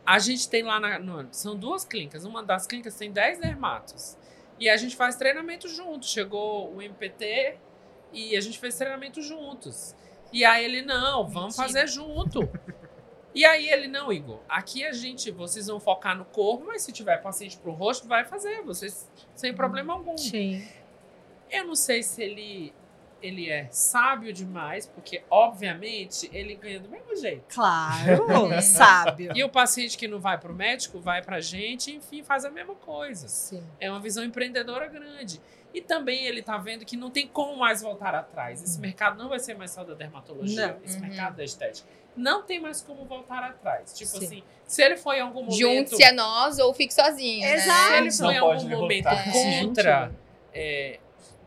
A gente tem lá na. No, são duas clínicas. Uma das clínicas tem 10 dermatos. E a gente faz treinamento juntos. Chegou o MPT e a gente fez treinamento juntos. E aí ele, não, vamos Mentira. fazer junto. E aí ele, não, Igor, aqui a gente, vocês vão focar no corpo, mas se tiver paciente pro rosto, vai fazer, vocês sem problema algum. Sim. Eu não sei se ele ele é sábio demais, porque, obviamente, ele ganha do mesmo jeito. Claro, sábio. E o paciente que não vai para o médico, vai para a gente, enfim, faz a mesma coisa. Sim. É uma visão empreendedora grande. E também ele está vendo que não tem como mais voltar atrás. Esse mercado não vai ser mais só da dermatologia, Não. esse Uhum. mercado da estética. Não tem mais como voltar atrás. Tipo Sim. assim, se ele foi em algum momento. Junte-se a nós ou fique sozinho. né? Exato. Se ele Não foi em algum momento derrotar. contra é,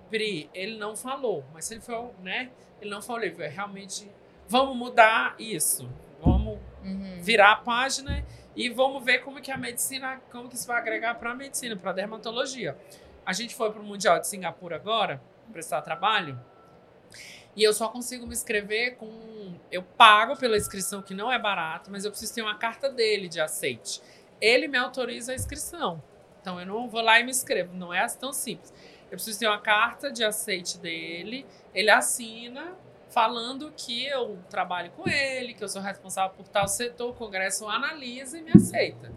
Pri, ele não falou. Mas se ele foi, né? Ele não falou, ele foi, realmente, vamos mudar isso. Vamos Uhum. virar a página e vamos ver como que a medicina, como que isso vai agregar para a medicina, para a dermatologia. A gente foi para o Mundial de Singapura agora, prestar trabalho, e eu só consigo me inscrever com. Eu pago pela inscrição, que não é barato, mas eu preciso ter uma carta dele de aceite. Ele me autoriza a inscrição. Então eu não vou lá e me inscrevo. Não é tão simples. Eu preciso ter uma carta de aceite dele, ele assina falando que eu trabalho com ele, que eu sou responsável por tal setor, o congresso analisa e me aceita.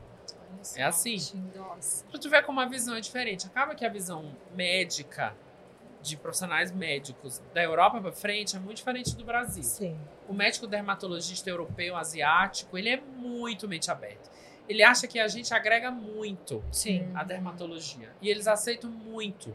É assim. Nossa. Pra tu ver como a visão é diferente. Acaba que a visão médica de profissionais médicos da Europa para frente é muito diferente do Brasil. Sim. O médico dermatologista europeu, asiático, ele é muito mente aberta. Ele acha que a gente agrega muito Sim. a dermatologia. E eles aceitam muito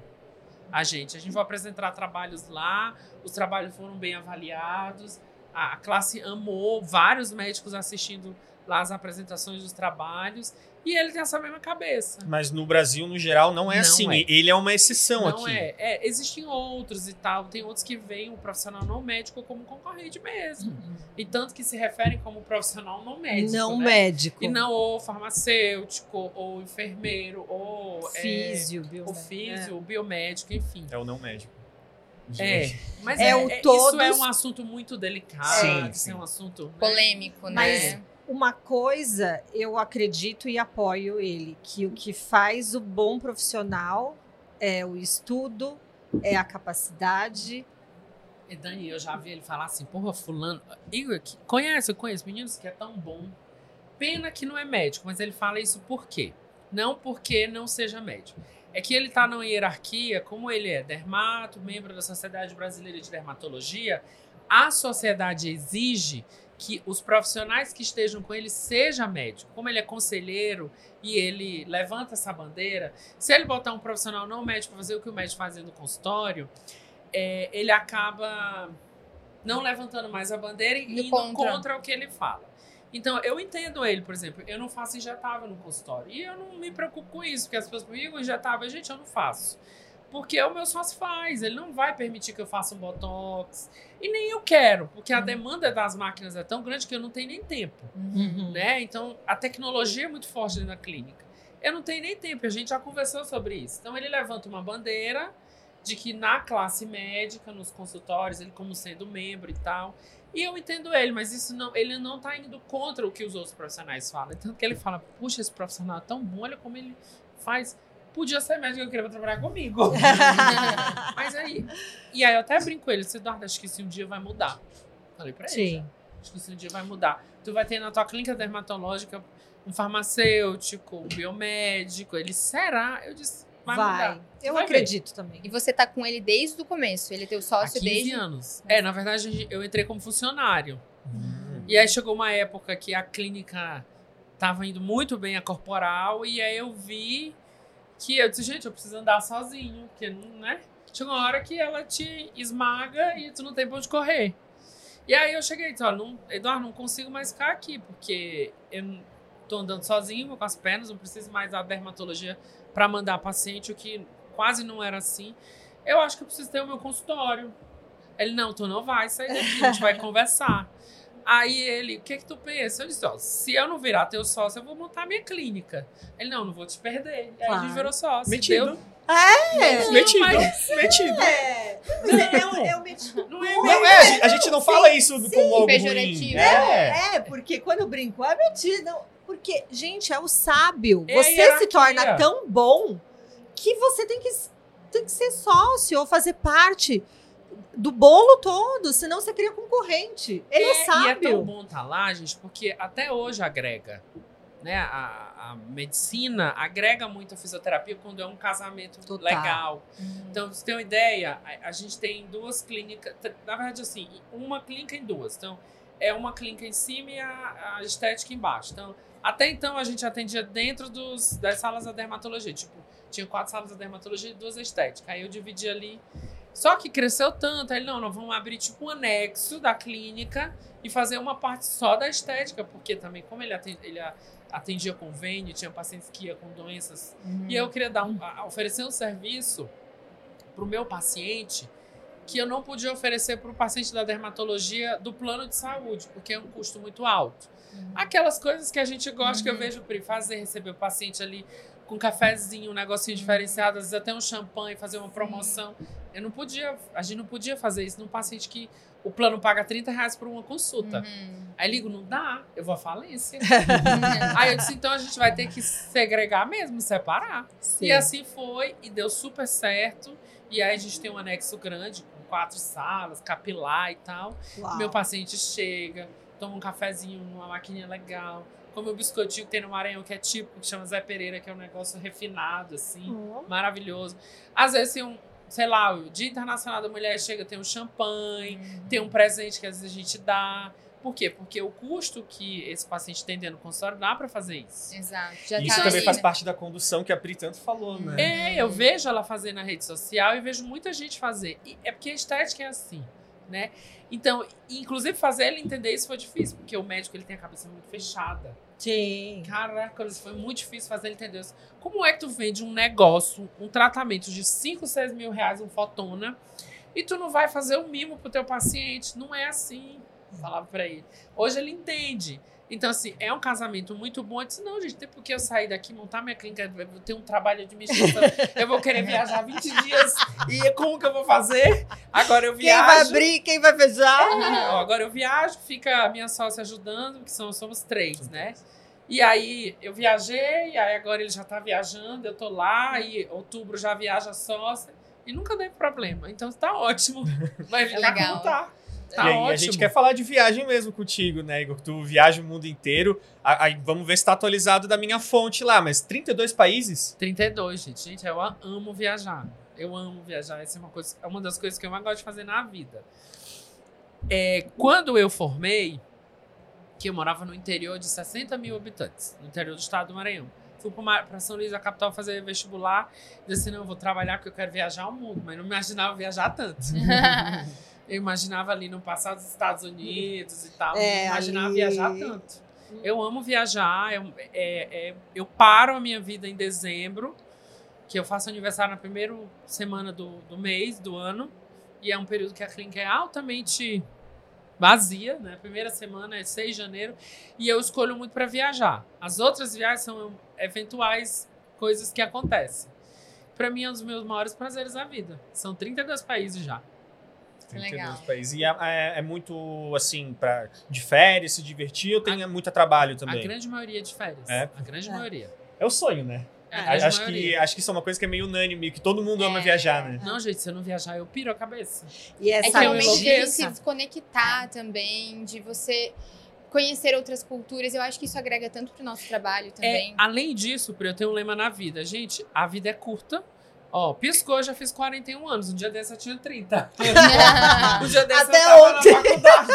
a gente. A gente vai apresentar trabalhos lá, os trabalhos foram bem avaliados, a classe amou, vários médicos assistindo lá as apresentações dos trabalhos, e ele tem essa mesma cabeça. Mas no Brasil, no geral, não é Não assim. é. Ele é uma exceção Não aqui. é. é. Existem outros e tal. Tem outros que veem o profissional não médico como concorrente mesmo. E tanto que se referem como profissional não médico. não né? médico. E não ou farmacêutico, ou enfermeiro, ou é, Físio, o biomédico. físio, o biomédico, enfim. É o não médico. É, mas É é, o é- isso todos- é um assunto muito delicado. Sim, isso sim. é um assunto né? Polêmico, né? Mas- Uma coisa eu acredito e apoio ele, que o que faz o bom profissional é o estudo, é a capacidade. E Dani, eu já vi ele falar assim, porra, fulano. Igor, que- conhece, eu conheço meninos que é tão bom. Pena que não é médico, mas ele fala isso por quê? Não porque não seja médico. É que ele tá numa hierarquia, como ele é dermato, membro da Sociedade Brasileira de Dermatologia, a sociedade exige que os profissionais que estejam com ele sejam médicos. Como ele é conselheiro e ele levanta essa bandeira, se ele botar um profissional não médico para fazer o que o médico faz no consultório, é, ele acaba não levantando mais a bandeira e Indo indo contra. contra. o que ele fala. Então, eu entendo ele, por exemplo, eu não faço injetável no consultório. E eu não me preocupo com isso, porque as pessoas comigo injetável, gente, eu não faço. Porque o meu sócio faz, ele não vai permitir que eu faça um botox. E nem eu quero, porque a demanda das máquinas é tão grande que eu não tenho nem tempo Uhum. né? Então, a tecnologia é muito forte da clínica. Eu não tenho nem tempo, a gente já conversou sobre isso. Então, ele levanta uma bandeira de que na classe médica, nos consultórios, ele como sendo membro e tal. E eu entendo ele, mas isso não, ele não tá indo contra o que os outros profissionais falam. Tanto que ele fala, puxa, esse profissional é tão bom, olha como ele faz. Podia ser médico, eu queria trabalhar comigo. mas aí, e aí eu até brinco com ele, disse, Eduardo, acho que isso um dia vai mudar. Falei pra ele. já. Sim. Acho que isso um dia vai mudar. Tu vai ter na tua clínica dermatológica um farmacêutico, um biomédico. Ele será? Eu disse, vai, Vai. mudar. Eu Vai acredito também. E você tá com ele desde o começo? Ele é teu Há sócio 15 desde. anos. É, na verdade, eu entrei como funcionário. Hum. E aí chegou uma época que a clínica tava indo muito bem a corporal. E aí eu vi que eu disse, gente, eu preciso andar sozinho. Porque, né? Chegou uma hora que ela te esmaga e tu não tem pra onde correr. E aí eu cheguei e disse, olha, não, Eduardo, não consigo mais ficar aqui, porque eu não- tô andando sozinho, com as pernas, não preciso mais da dermatologia para mandar paciente, o que quase não era assim. Eu acho que eu preciso ter o meu consultório. Ele, não, tu não vai sair daqui, a gente vai conversar. Aí ele, o que que tu pensa? Eu disse, ó, se eu não virar teu sócio, eu vou montar a minha clínica. Ele, não, não vou te perder. Aí a gente virou sócio. Metido. Deu- É. Metido. mas- Metido. É. Eu, eu meti Não é Não, é, a gente, a gente não fala isso como algo ruim. pejorativo. É. É, porque quando eu brinco, é metido. Porque, gente, é o sábio. É você se torna tão bom que você tem que, tem que ser sócio ou fazer parte do bolo todo, senão você cria concorrente. Ele é, E é tão bom estar lá, gente, porque até hoje agrega. né, a, a, medicina agrega muito a fisioterapia quando é um casamento Total. legal. Uhum. Então, você tem uma ideia, a, a, gente tem duas clínicas, na verdade, assim, uma clínica em duas. Então, é uma clínica em cima e a, a estética embaixo. Então, até então, a gente atendia dentro dos, das salas da dermatologia. Tipo, tinha quatro salas da dermatologia e duas da estética. Aí eu dividi ali. Só que cresceu tanto, aí não, nós vamos abrir tipo um anexo da clínica e fazer uma parte só da estética, porque também, como ele, atende, ele atendia convênio, tinha pacientes que iam com doenças. Uhum. E eu queria dar um, oferecer um serviço para o meu paciente que eu não podia oferecer para o paciente da dermatologia do plano de saúde, porque é um custo muito alto. Uhum. Aquelas coisas que a gente gosta, uhum. que eu uhum. vejo o Pri fazer, receber o paciente ali com um cafezinho, um negocinho diferenciado, às vezes até um champanhe, fazer uma promoção. Eu não podia, a gente não podia fazer isso num paciente que o plano paga 30 reais por uma consulta. Uhum. Aí ligo, não dá, eu vou à falência. Aí eu disse, então a gente vai ter que segregar mesmo, separar. Sim. E assim foi, e deu super certo. E aí a gente tem um anexo grande, com quatro salas, capilar e tal. Uau. Meu paciente chega, toma um cafezinho numa maquininha legal, come o biscoitinho que tem no Maranhão, que é típico, que chama Zé Pereira, que é um negócio refinado, assim, uhum. maravilhoso. Às vezes tem um, sei lá, o Dia Internacional da Mulher chega, tem um champanhe, uhum. tem um presente que às vezes a gente dá. Por quê? Porque o custo que esse paciente tem dentro do consultório dá para fazer isso. Exato. Já isso tá também faz parte da condução que a Pri tanto falou, né? É, eu vejo ela fazer na rede social e vejo muita gente fazer. E é porque a estética é assim, né? Então, inclusive fazer ele entender isso foi difícil, porque o médico ele tem a cabeça muito fechada. Sim. Caraca, foi muito difícil fazer ele entender isso. Como é que tu vende um negócio, um tratamento de 5, 6 mil reais, um fotona, e tu não vai fazer um mimo pro teu paciente? Não é assim. Falava pra ele. Hoje ele entende. Então, assim, é um casamento muito bom. Eu disse, não, gente, tem porque eu sair daqui, montar minha clínica, eu vou ter um trabalho de administração, eu vou querer viajar 20 dias. E como que eu vou fazer? Agora eu viajo. Quem vai abrir, quem vai fechar? É, agora eu viajo, fica a minha sócia ajudando, que são, somos três, né? E aí eu viajei, aí agora ele já tá viajando, eu tô lá, e outubro já viaja sócia, e nunca deu problema. Então tá ótimo. Vai ficar é como tá. Tá e aí, a gente quer falar de viagem mesmo contigo, né, Igor? Tu viaja o mundo inteiro. Aí vamos ver se tá atualizado da minha fonte lá, mas 32 países? 32, gente. Gente, eu amo viajar. Eu amo viajar. Essa é uma, coisa, é uma das coisas que eu mais gosto de fazer na vida. É, quando eu formei, que eu morava no interior de 60 mil habitantes, no interior do estado do Maranhão. Fui para São Luís, a capital, fazer vestibular. Disse, não, eu vou trabalhar porque eu quero viajar ao mundo. Mas não imaginava viajar tanto. Eu imaginava ali no passado dos Estados Unidos e tal. É, imaginava aí... viajar tanto. Eu amo viajar. Eu, é, é, eu paro a minha vida em dezembro, que eu faço aniversário na primeira semana do, do mês, do ano. E é um período que a clínica é altamente vazia, né? A primeira semana é 6 de janeiro. E eu escolho muito para viajar. As outras viagens são eventuais coisas que acontecem. Para mim, é um dos meus maiores prazeres da vida. São 32 países já. 32 países. E é, é, é, muito, assim, pra, de férias, se divertir ou tem a, muito trabalho também? A grande maioria de férias. É? A grande é. maioria. É o sonho, né? É, acho, que, acho que isso é uma coisa que é meio unânime, que todo mundo ama é. viajar, né? Não, gente, se eu não viajar, eu piro a cabeça. E essa é que realmente de se desconectar também, de você conhecer outras culturas. Eu acho que isso agrega tanto pro nosso trabalho também. É, além disso, eu tenho um lema na vida. Gente, a vida é curta, Ó, piscou, já fiz 41 anos. Um dia desse eu tinha 30. um dia desse Até eu tava ontem. na faculdade.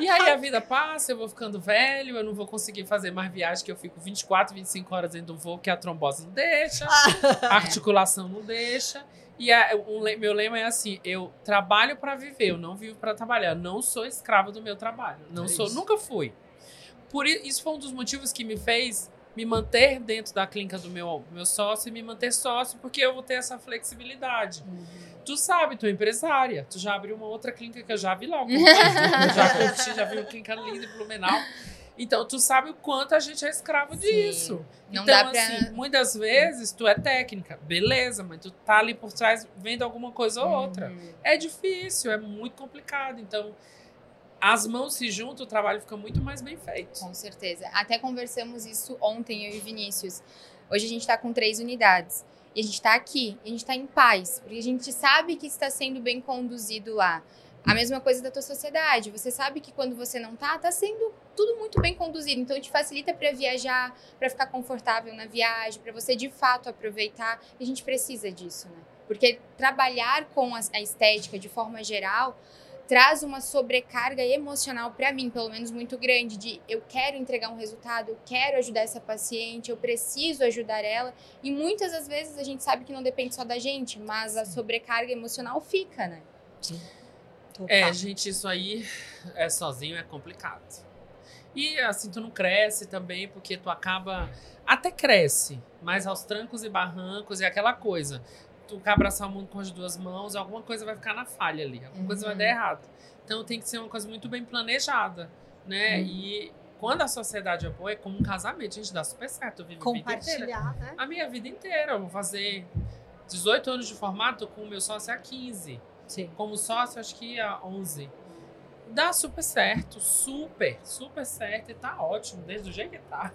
e aí a vida passa, eu vou ficando velho, eu não vou conseguir fazer mais viagem, que eu fico 24, 25 horas dentro do voo, que a trombose não deixa, a articulação não deixa. E a, um, meu lema é assim: eu trabalho para viver, eu não vivo para trabalhar. Eu não sou escravo do meu trabalho. Não é sou, isso. nunca fui. Por isso foi um dos motivos que me fez me manter dentro da clínica do meu, meu sócio e me manter sócio, porque eu vou ter essa flexibilidade. Uhum. Tu sabe, tu é empresária. Tu já abriu uma outra clínica que eu já vi lá. Eu já curti, já vi uma clínica linda em Blumenau. Então, tu sabe o quanto a gente é escravo Sim. disso. Não então, pra... assim, muitas vezes tu é técnica, beleza, mas tu tá ali por trás vendo alguma coisa ou outra. Uhum. É difícil, é muito complicado. Então, as mãos se juntam, o trabalho fica muito mais bem feito. Com certeza. Até conversamos isso ontem, eu e Vinícius. Hoje a gente está com três unidades. E a gente está aqui, e a gente está em paz, porque a gente sabe que está sendo bem conduzido lá. A mesma coisa da tua sociedade. Você sabe que quando você não tá, tá sendo tudo muito bem conduzido. Então te facilita para viajar, para ficar confortável na viagem, para você de fato aproveitar. E a gente precisa disso, né? Porque trabalhar com a estética de forma geral traz uma sobrecarga emocional para mim, pelo menos muito grande, de eu quero entregar um resultado, eu quero ajudar essa paciente, eu preciso ajudar ela. E muitas das vezes a gente sabe que não depende só da gente, mas a sobrecarga emocional fica, né? Sim. É, gente, isso aí é sozinho é complicado. E assim, tu não cresce também, porque tu acaba. Até cresce, mas aos trancos e barrancos e aquela coisa tu quer abraçar o mundo com as duas mãos, alguma coisa vai ficar na falha ali, alguma uhum. coisa vai dar uhum. errado. Então tem que ser uma coisa muito bem planejada, né? Uhum. E quando a sociedade apoia, é como um casamento, a gente dá super certo. Eu vivo Compartilhar, a né? A minha vida inteira. Eu vou fazer 18 anos de formato com o meu sócio há 15. Sim. Como sócio, acho que há 11. Dá super certo, super, super certo e tá ótimo, desde o jeito que tá.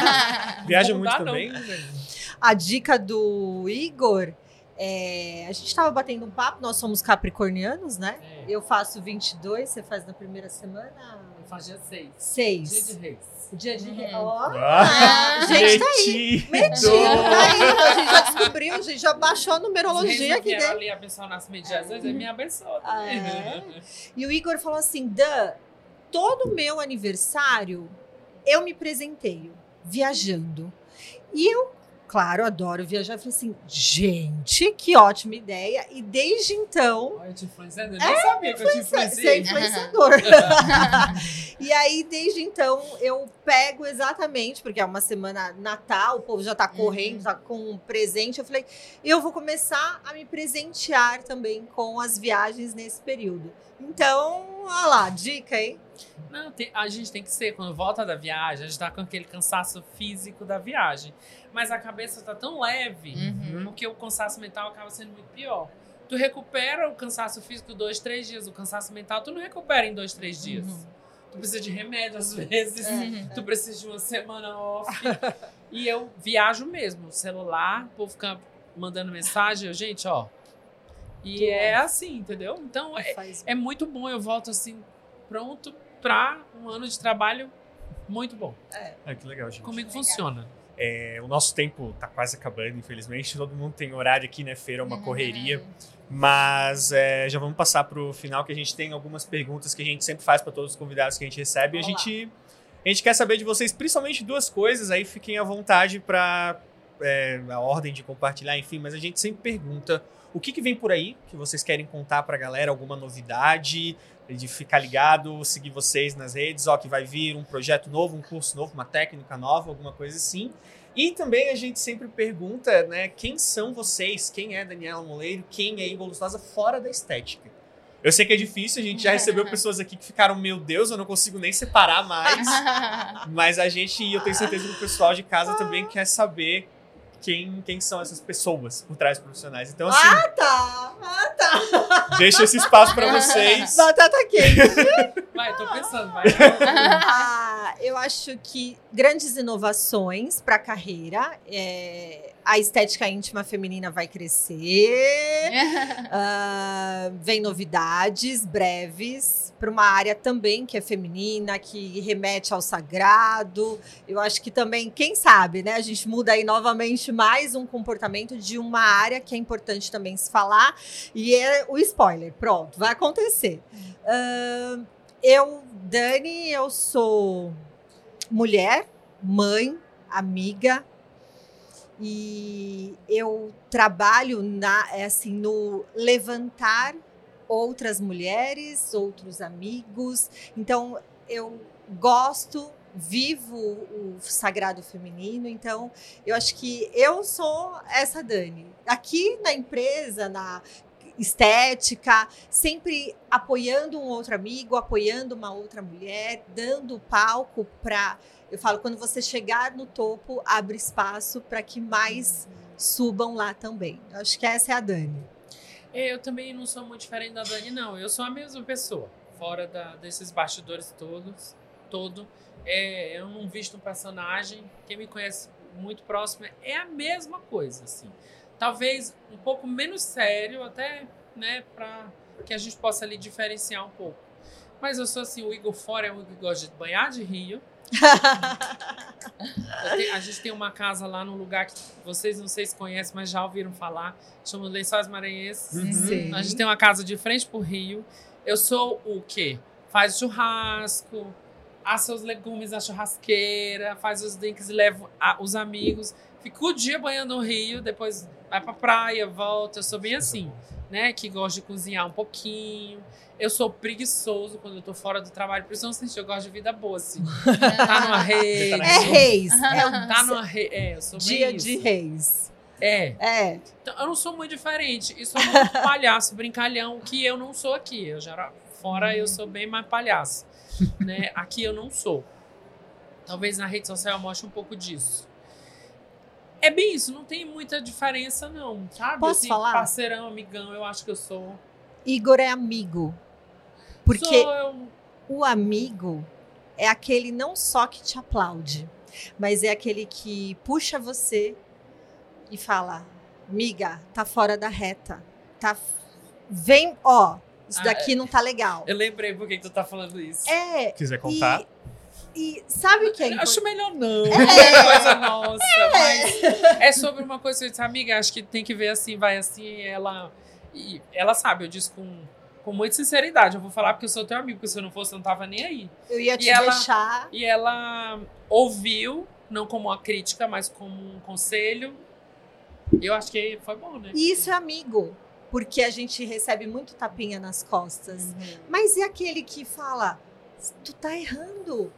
Viaja muito também? A dica do Igor é, a gente estava batendo um papo, nós somos capricornianos, né? É. Eu faço 22, você faz na primeira semana? Eu faço dia 6. 6. Dia de reis. Dia de reis. Ó, ah, a gente tá aí. Metido, tá aí. A gente já descobriu, a gente já baixou a numerologia aqui dentro. ali abençoar o nascimento de Jesus, ele me abençoa ah, é. E o Igor falou assim, Dan, todo meu aniversário eu me presenteio viajando. E eu Claro, adoro viajar. Eu falei assim, gente, que ótima ideia. E desde então. Olha, eu te. Eu nem é, sabia que eu te influenciei. Você é influenciador. e aí, desde então, eu pego exatamente, porque é uma semana Natal, o povo já tá correndo, uhum. tá com um presente. Eu falei, eu vou começar a me presentear também com as viagens nesse período. Então, olha lá, dica, hein? Não, tem, a gente tem que ser, quando volta da viagem, a gente tá com aquele cansaço físico da viagem. Mas a cabeça tá tão leve, uhum. porque o cansaço mental acaba sendo muito pior. Tu recupera o cansaço físico dois, três dias. O cansaço mental tu não recupera em dois, três dias. Uhum. Tu precisa de remédio às vezes. Uhum. Tu precisa de uma semana off. e eu viajo mesmo. Celular, o povo fica mandando mensagem. Eu, gente, ó. E é assim, entendeu? Então é, é muito bom. Eu volto assim, pronto para um ano de trabalho muito bom. É, é que legal, gente. Comigo legal. funciona. É, o nosso tempo tá quase acabando, infelizmente. Todo mundo tem horário aqui, né? Feira é uma correria. Mas é, já vamos passar para o final, que a gente tem algumas perguntas que a gente sempre faz para todos os convidados que a gente recebe. E a gente, a gente quer saber de vocês, principalmente duas coisas. Aí fiquem à vontade para é, a ordem de compartilhar, enfim. Mas a gente sempre pergunta o que, que vem por aí que vocês querem contar para a galera, alguma novidade, de ficar ligado, seguir vocês nas redes, ó, que vai vir um projeto novo, um curso novo, uma técnica nova, alguma coisa assim. E também a gente sempre pergunta, né, quem são vocês? Quem é Daniela Moleiro? Quem é Igor Lustosa fora da estética? Eu sei que é difícil, a gente já recebeu pessoas aqui que ficaram, meu Deus, eu não consigo nem separar mais. Mas a gente, e eu tenho certeza que o pessoal de casa também quer saber quem, quem são essas pessoas por trás dos profissionais. Então, assim. Ah, tá! Ah, tá! Deixa esse espaço para vocês. Batata quente. Vai, tô pensando, vai. Ah, eu acho que grandes inovações para a carreira. É, a estética íntima feminina vai crescer. uh, vem novidades breves para uma área também que é feminina, que remete ao sagrado. Eu acho que também, quem sabe, né? A gente muda aí novamente mais um comportamento de uma área que é importante também se falar. E é o spoiler. Pronto, vai acontecer. Uh, eu, Dani, eu sou mulher, mãe, amiga, e eu trabalho na, é assim, no levantar outras mulheres, outros amigos. Então, eu gosto, vivo o sagrado feminino. Então, eu acho que eu sou essa Dani. Aqui na empresa, na estética, sempre apoiando um outro amigo, apoiando uma outra mulher, dando palco para eu falo, quando você chegar no topo, abre espaço para que mais subam lá também. Eu acho que essa é a Dani. É, eu também não sou muito diferente da Dani, não. Eu sou a mesma pessoa, fora da, desses bastidores todos, todo. É, eu não visto um personagem. Quem me conhece muito próximo é a mesma coisa, assim. Talvez um pouco menos sério, até, né, para que a gente possa ali diferenciar um pouco. Mas eu sou assim, o Igor fora é um Igor que gosta de banhar de rio. Tenho, a gente tem uma casa lá num lugar que vocês não sei se conhecem, mas já ouviram falar. Chama Lençóis Maranhenses. Uhum. A gente tem uma casa de frente pro rio. Eu sou o quê? Faz churrasco, assa os legumes na churrasqueira, faz os drinks e leva os amigos. Fico o dia banhando no rio, depois vai pra praia, volta. Eu sou bem assim, né? Que gosto de cozinhar um pouquinho. Eu sou preguiçoso quando eu tô fora do trabalho, por isso eu não senti, eu gosto de vida boa, assim. tá numa reis. É reis. É, tá numa reis. É, eu sou Dia de isso. reis. É. É. Então, eu não sou muito diferente. E sou muito palhaço, brincalhão, que eu não sou aqui. Eu já, fora eu sou bem mais palhaço. né? Aqui eu não sou. Talvez na rede social eu mostre um pouco disso. É bem isso, não tem muita diferença, não. Sabe? Posso assim, falar? Parceirão, amigão, eu acho que eu sou. Igor é amigo. Porque Sou eu. o amigo é aquele não só que te aplaude, mas é aquele que puxa você e fala: "Miga, tá fora da reta. Tá vem, ó, isso Ah, daqui não tá legal". Eu lembrei por que que tu tá falando isso. É, Quiser contar? E sabe o que é Eu acho importante? melhor não. É coisa nossa. Mas é sobre uma coisa que eu disse, amiga, acho que tem que ver assim, vai assim, e ela. E ela sabe, eu disse com, com muita sinceridade. Eu vou falar porque eu sou teu amigo, porque se eu não fosse, eu não tava nem aí. Eu ia E te ela- deixar E ela ouviu, não como uma crítica, mas como um conselho. Eu acho que foi bom, né? E isso é amigo, porque a gente recebe muito tapinha nas costas. Mas e aquele que fala: "Tu tá errando".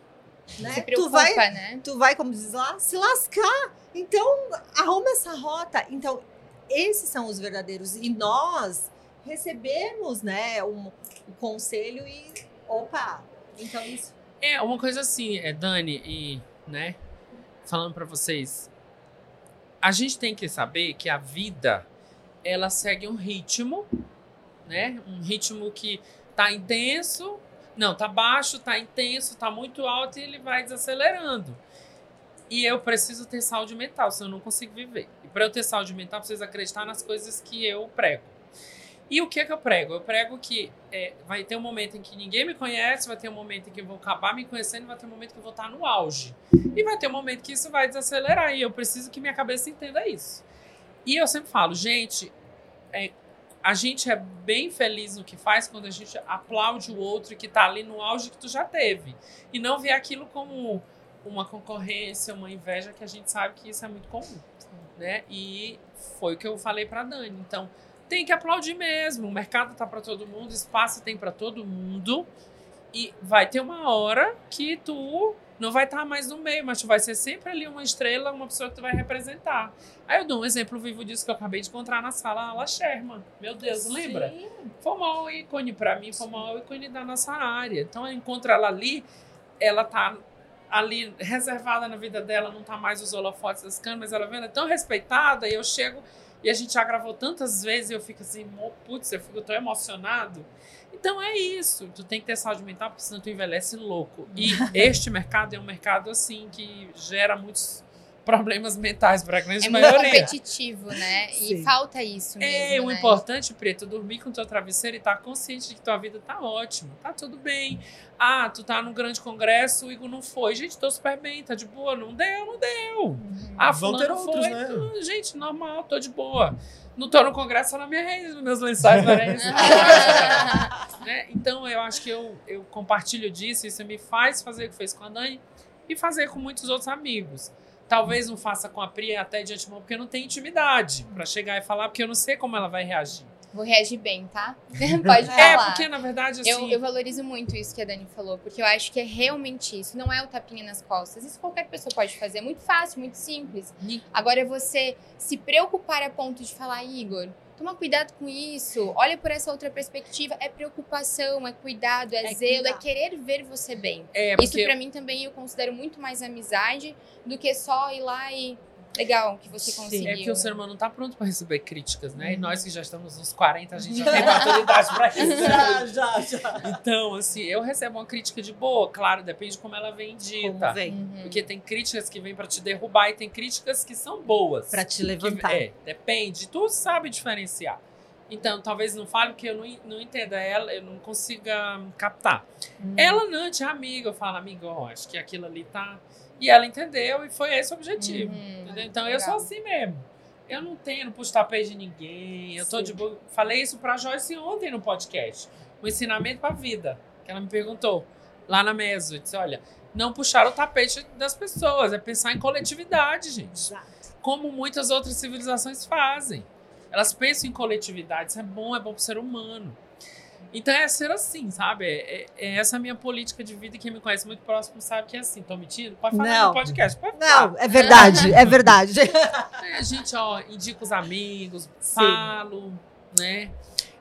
Né? Se tu preocupa, vai né? tu vai, como diz lá, se lascar. Então, arruma essa rota. Então, esses são os verdadeiros. E nós recebemos, né, um, um conselho e, opa, então isso. É, uma coisa assim, é, Dani, e, né, falando pra vocês, a gente tem que saber que a vida, ela segue um ritmo, né, um ritmo que tá intenso, não, tá baixo, tá intenso, tá muito alto e ele vai desacelerando. E eu preciso ter saúde mental, senão eu não consigo viver. E para eu ter saúde mental, preciso acreditar nas coisas que eu prego. E o que é que eu prego? Eu prego que é, vai ter um momento em que ninguém me conhece, vai ter um momento em que eu vou acabar me conhecendo, vai ter um momento que eu vou estar no auge. E vai ter um momento que isso vai desacelerar. E eu preciso que minha cabeça entenda isso. E eu sempre falo, gente, é, a gente é bem feliz no que faz quando a gente aplaude o outro que tá ali no auge que tu já teve. E não vê aquilo como uma concorrência, uma inveja, que a gente sabe que isso é muito comum. Né? E foi o que eu falei pra Dani. Então, tem que aplaudir mesmo. O mercado tá para todo mundo, espaço tem para todo mundo. E vai ter uma hora que tu não vai estar mais no meio, mas tu vai ser sempre ali uma estrela, uma pessoa que tu vai representar. Aí eu dou um exemplo vivo disso que eu acabei de encontrar na sala, a La Sherman. Meu Deus, lembra? Sim. Foi o maior ícone para mim, foi o maior ícone da nossa área. Então eu encontro ela ali, ela tá ali reservada na vida dela, não tá mais os holofotes das câmeras, ela vendo, é tão respeitada, e eu chego e a gente já gravou tantas vezes e eu fico assim, "Mo- putz, eu fico tão emocionado. Então é isso, tu tem que ter saúde mental, porque senão tu envelhece louco. E este mercado é um mercado assim que gera muitos problemas mentais para a grande É muito maioria. competitivo, né? E Sim. falta isso mesmo, É, o né? importante, Preto, é dormir com o teu travesseiro e estar consciente de que tua vida tá ótima, tá tudo bem. Ah, tu tá num grande congresso, o Igor não foi. Gente, tô super bem, tá de boa. Não deu, não deu. Uhum. Ah, Vão ter outros, foi. né? Gente, normal, tô de boa. Não tô no congresso, só na minha rede, nos meus lençóis maranhenses. né? Então, eu acho que eu, eu compartilho disso, isso me faz fazer o que fez com a Dani e fazer com muitos outros amigos. Talvez não faça com a Pri até de antemão, porque eu não tenho intimidade pra chegar e falar, porque eu não sei como ela vai reagir. Vou reagir bem, tá? Pode falar. É, porque na verdade, assim. Eu, eu valorizo muito isso que a Dani falou, porque eu acho que é realmente isso. Não é o tapinha nas costas. Isso qualquer pessoa pode fazer. É muito fácil, muito simples. Agora é você se preocupar a ponto de falar, Igor, toma cuidado com isso. Olha por essa outra perspectiva. É preocupação, é cuidado, é, É zelo, cuidar. é querer ver você bem. É, Isso porque pra mim também eu considero muito mais amizade do que só ir lá e legal que você Sim. conseguiu. É porque o ser humano não tá pronto para receber críticas, né? E Uhum. nós que já estamos nos 40, a gente já tem maturidade para isso. Já, já, já. Então, assim, eu recebo uma crítica de boa, claro, depende de como ela vem dita. Como vem? Uhum. Porque tem críticas que vêm para te derrubar e tem críticas que são boas. Pra te Que- levantar. é, depende. Tu sabe diferenciar. Então, talvez não fale porque eu não, não entenda ela, eu não consiga captar. Hum. Ela não, é tinha amiga, eu falo, amigo, ó, acho que aquilo ali tá. E ela entendeu e foi esse o objetivo. Uhum, então legal. eu sou assim mesmo. Eu não tenho, não puxo tapete de ninguém. Eu tô Sim. de boa. Falei isso pra Joyce ontem no podcast. Um ensinamento pra vida. Que ela me perguntou lá na mesa. Eu disse: olha, não puxar o tapete das pessoas, é pensar em coletividade, gente. Exato. Como muitas outras civilizações fazem. Elas pensam em coletividade, isso é bom, é bom pro ser humano. Então é ser assim, sabe? É, é, é essa a minha política de vida e quem me conhece muito próximo sabe que é assim. Tô mentindo? Pode falar não. no podcast. Pode falar. Não, é verdade, é verdade. É, a gente, ó, indica os amigos, Sim. falo, né?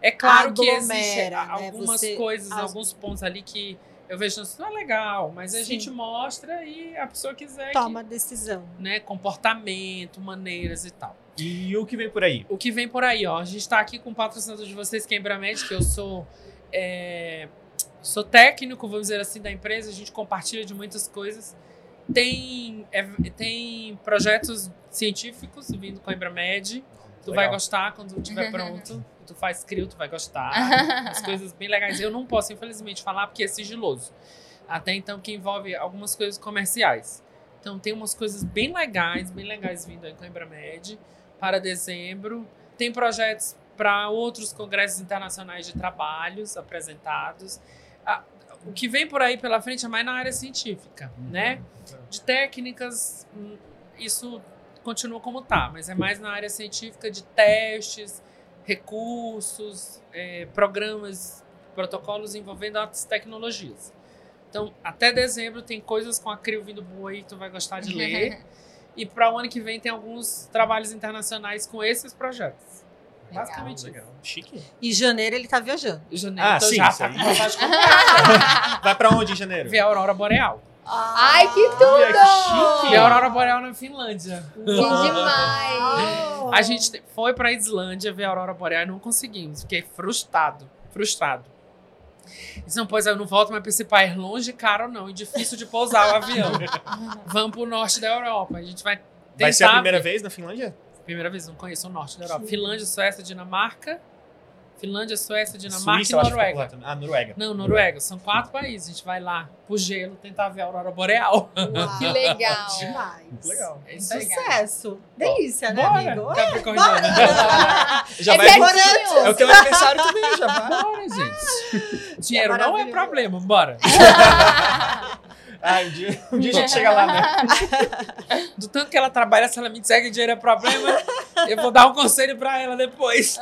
É claro Aglomera, que existem né? algumas Você, coisas, as... alguns pontos ali que eu vejo isso não é legal, mas a Sim. gente mostra e a pessoa quiser. Toma que, decisão. Né, comportamento, maneiras e tal. E o que vem por aí? O que vem por aí, ó. A gente está aqui com o patrocinador de vocês, que é a Embramed, que eu sou. É, sou técnico, vamos dizer assim, da empresa, a gente compartilha de muitas coisas. Tem, é, tem projetos científicos vindo com a Embramed. Tu Legal. vai gostar quando estiver pronto tu faz crio, tu vai gostar. As coisas bem legais. Eu não posso, infelizmente, falar porque é sigiloso. Até então, que envolve algumas coisas comerciais. Então, tem umas coisas bem legais, bem legais vindo aí com a Embramed para dezembro. Tem projetos para outros congressos internacionais de trabalhos apresentados. o que vem por aí pela frente é mais na área científica, uhum. né? De técnicas, hum, isso continua como tá, mas é mais na área científica de testes, recursos, é, programas, protocolos envolvendo altas tecnologias. Então, até dezembro tem coisas com a CRIO vindo boa aí que tu vai gostar de ler. E para o ano que vem tem alguns trabalhos internacionais com esses projetos. Legal, Basicamente legal. Chique. E janeiro ele tá viajando. Em janeiro, ah, então sim, já tá com Vai para onde em janeiro? Ver a Aurora Boreal. Ai, que tudo! Que chique! E a Aurora Boreal na Finlândia. Que demais! A gente foi pra Islândia ver a Aurora Boreal e não conseguimos. Fiquei frustrado. Frustrado. Disse, não, pois eu não volto mais pra esse país longe, caro não. E difícil de pousar o avião. Vamos pro norte da Europa. A gente vai tentar... Vai ser a primeira vez na Finlândia? Primeira vez, não conheço o norte da Europa. Finlândia, Suécia, Dinamarca Finlândia, Suécia, Dinamarca Suíça, e Noruega. Ah, Noruega. Não, Noruega. São quatro países. A gente vai lá pro gelo tentar ver a aurora boreal. Uau, que legal. Demais. Muito legal. É Sucesso. Delícia, né, Bora. amigo? Capricorniano. já é vai por É o teu aniversário também, já vai. Bora, gente. Dinheiro é não é problema. Bora. Ah, um dia, um dia a gente chega lá, né? Do tanto que ela trabalha, se ela me disser que dinheiro é problema, eu vou dar um conselho para ela depois.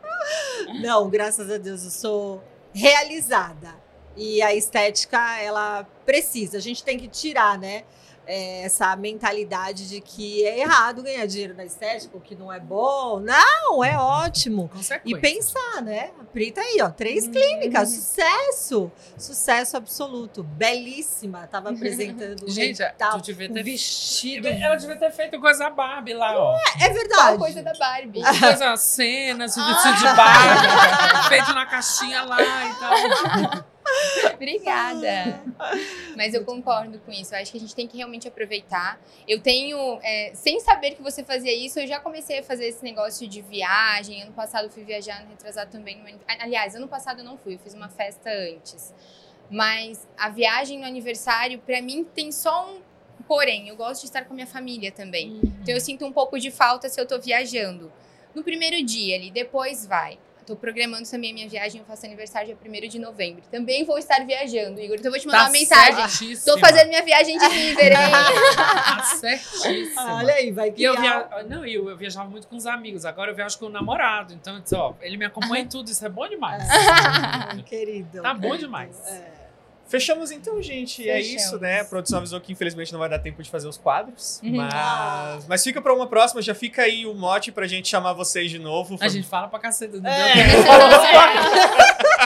Não, graças a Deus eu sou realizada. E a estética, ela precisa. A gente tem que tirar, né? É, essa mentalidade de que é errado ganhar dinheiro na estética, que não é bom. Não, é ótimo. E pensar, né? A Pri tá aí, ó, três hum. clínicas, sucesso! Sucesso absoluto. Belíssima. Tava apresentando Gente, tal, tu devia ter... um vestido. Ela devia ter feito coisa Barbie lá, ó. É, é verdade. Qual coisa da Barbie? Coisa cenas, vestido de Barbie, feito na caixinha lá e tal. Obrigada. Mas eu concordo com isso. Eu acho que a gente tem que realmente aproveitar. Eu tenho, é, sem saber que você fazia isso, eu já comecei a fazer esse negócio de viagem. Ano passado eu fui viajar, no retrasado também. Aliás, ano passado eu não fui, eu fiz uma festa antes. Mas a viagem no aniversário, para mim, tem só um. Porém, eu gosto de estar com a minha família também. Uhum. Então eu sinto um pouco de falta se eu tô viajando. No primeiro dia ali, depois vai. Tô programando também a minha viagem, eu faço aniversário dia 1 de novembro. Também vou estar viajando, Igor. Então eu vou te mandar tá uma mensagem. Certíssima. Tô fazendo minha viagem de líder, hein? tá certíssima. Olha aí, vai que eu via... Não, eu, eu viajava muito com os amigos. Agora eu viajo com o namorado. Então, ó, ele me acompanha em tudo. Isso é bom demais. querido. Tá bom demais. É. Fechamos então, gente. Fechamos. É isso, né? A produção avisou que infelizmente não vai dar tempo de fazer os quadros. Uhum. Mas, mas fica pra uma próxima. Já fica aí o mote pra gente chamar vocês de novo. A gente fala pra caceta. Não é.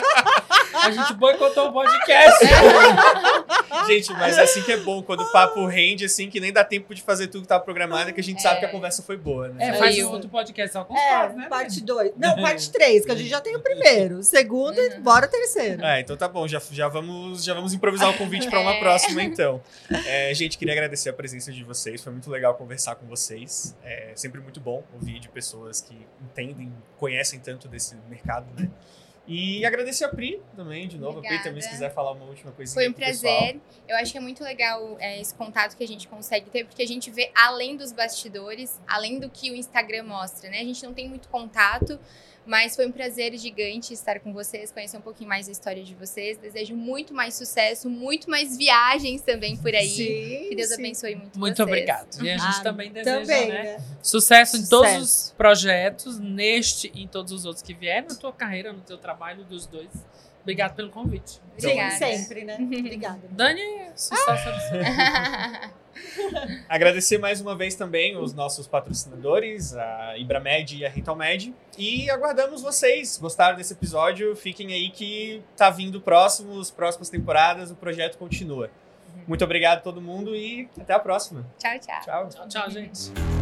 A gente boicotou o podcast. Gente, mas é assim que é bom, quando o papo rende, assim, que nem dá tempo de fazer tudo que tava programado, que a gente é. sabe que a conversa foi boa, né? É, faz um outro podcast só com os é, né? Parte 2. Não, parte 3, que a gente já tem o primeiro. O segundo, uhum. bora o terceiro. É, então tá bom, já, já, vamos, já vamos improvisar o convite para uma é. próxima, então. É, gente, queria agradecer a presença de vocês, foi muito legal conversar com vocês. É sempre muito bom ouvir de pessoas que entendem, conhecem tanto desse mercado, né? E agradecer a Pri também, de novo. Obrigada. A Pri também, se quiser falar uma última coisinha. Foi um prazer. Eu acho que é muito legal é, esse contato que a gente consegue ter, porque a gente vê além dos bastidores, além do que o Instagram mostra, né? A gente não tem muito contato, mas foi um prazer gigante estar com vocês, conhecer um pouquinho mais a história de vocês. Desejo muito mais sucesso, muito mais viagens também por aí. Sim, que Deus sim. abençoe muito Muito vocês. obrigado. E a gente ah, também deseja também, né? né? Sucesso, em todos os projetos, neste e em todos os outros que vierem na tua carreira, no teu trabalho, dos dois. Obrigado pelo convite. Obrigada. sempre, né? Obrigada. Dani, sucesso ah. Agradecer mais uma vez também os nossos patrocinadores, a Ibramed e a Rentalmed. E aguardamos vocês. Gostaram desse episódio? Fiquem aí que tá vindo próximos, próximas temporadas, o projeto continua. Muito obrigado a todo mundo e até a próxima. Tchau, tchau. Tchau, tchau, tchau gente.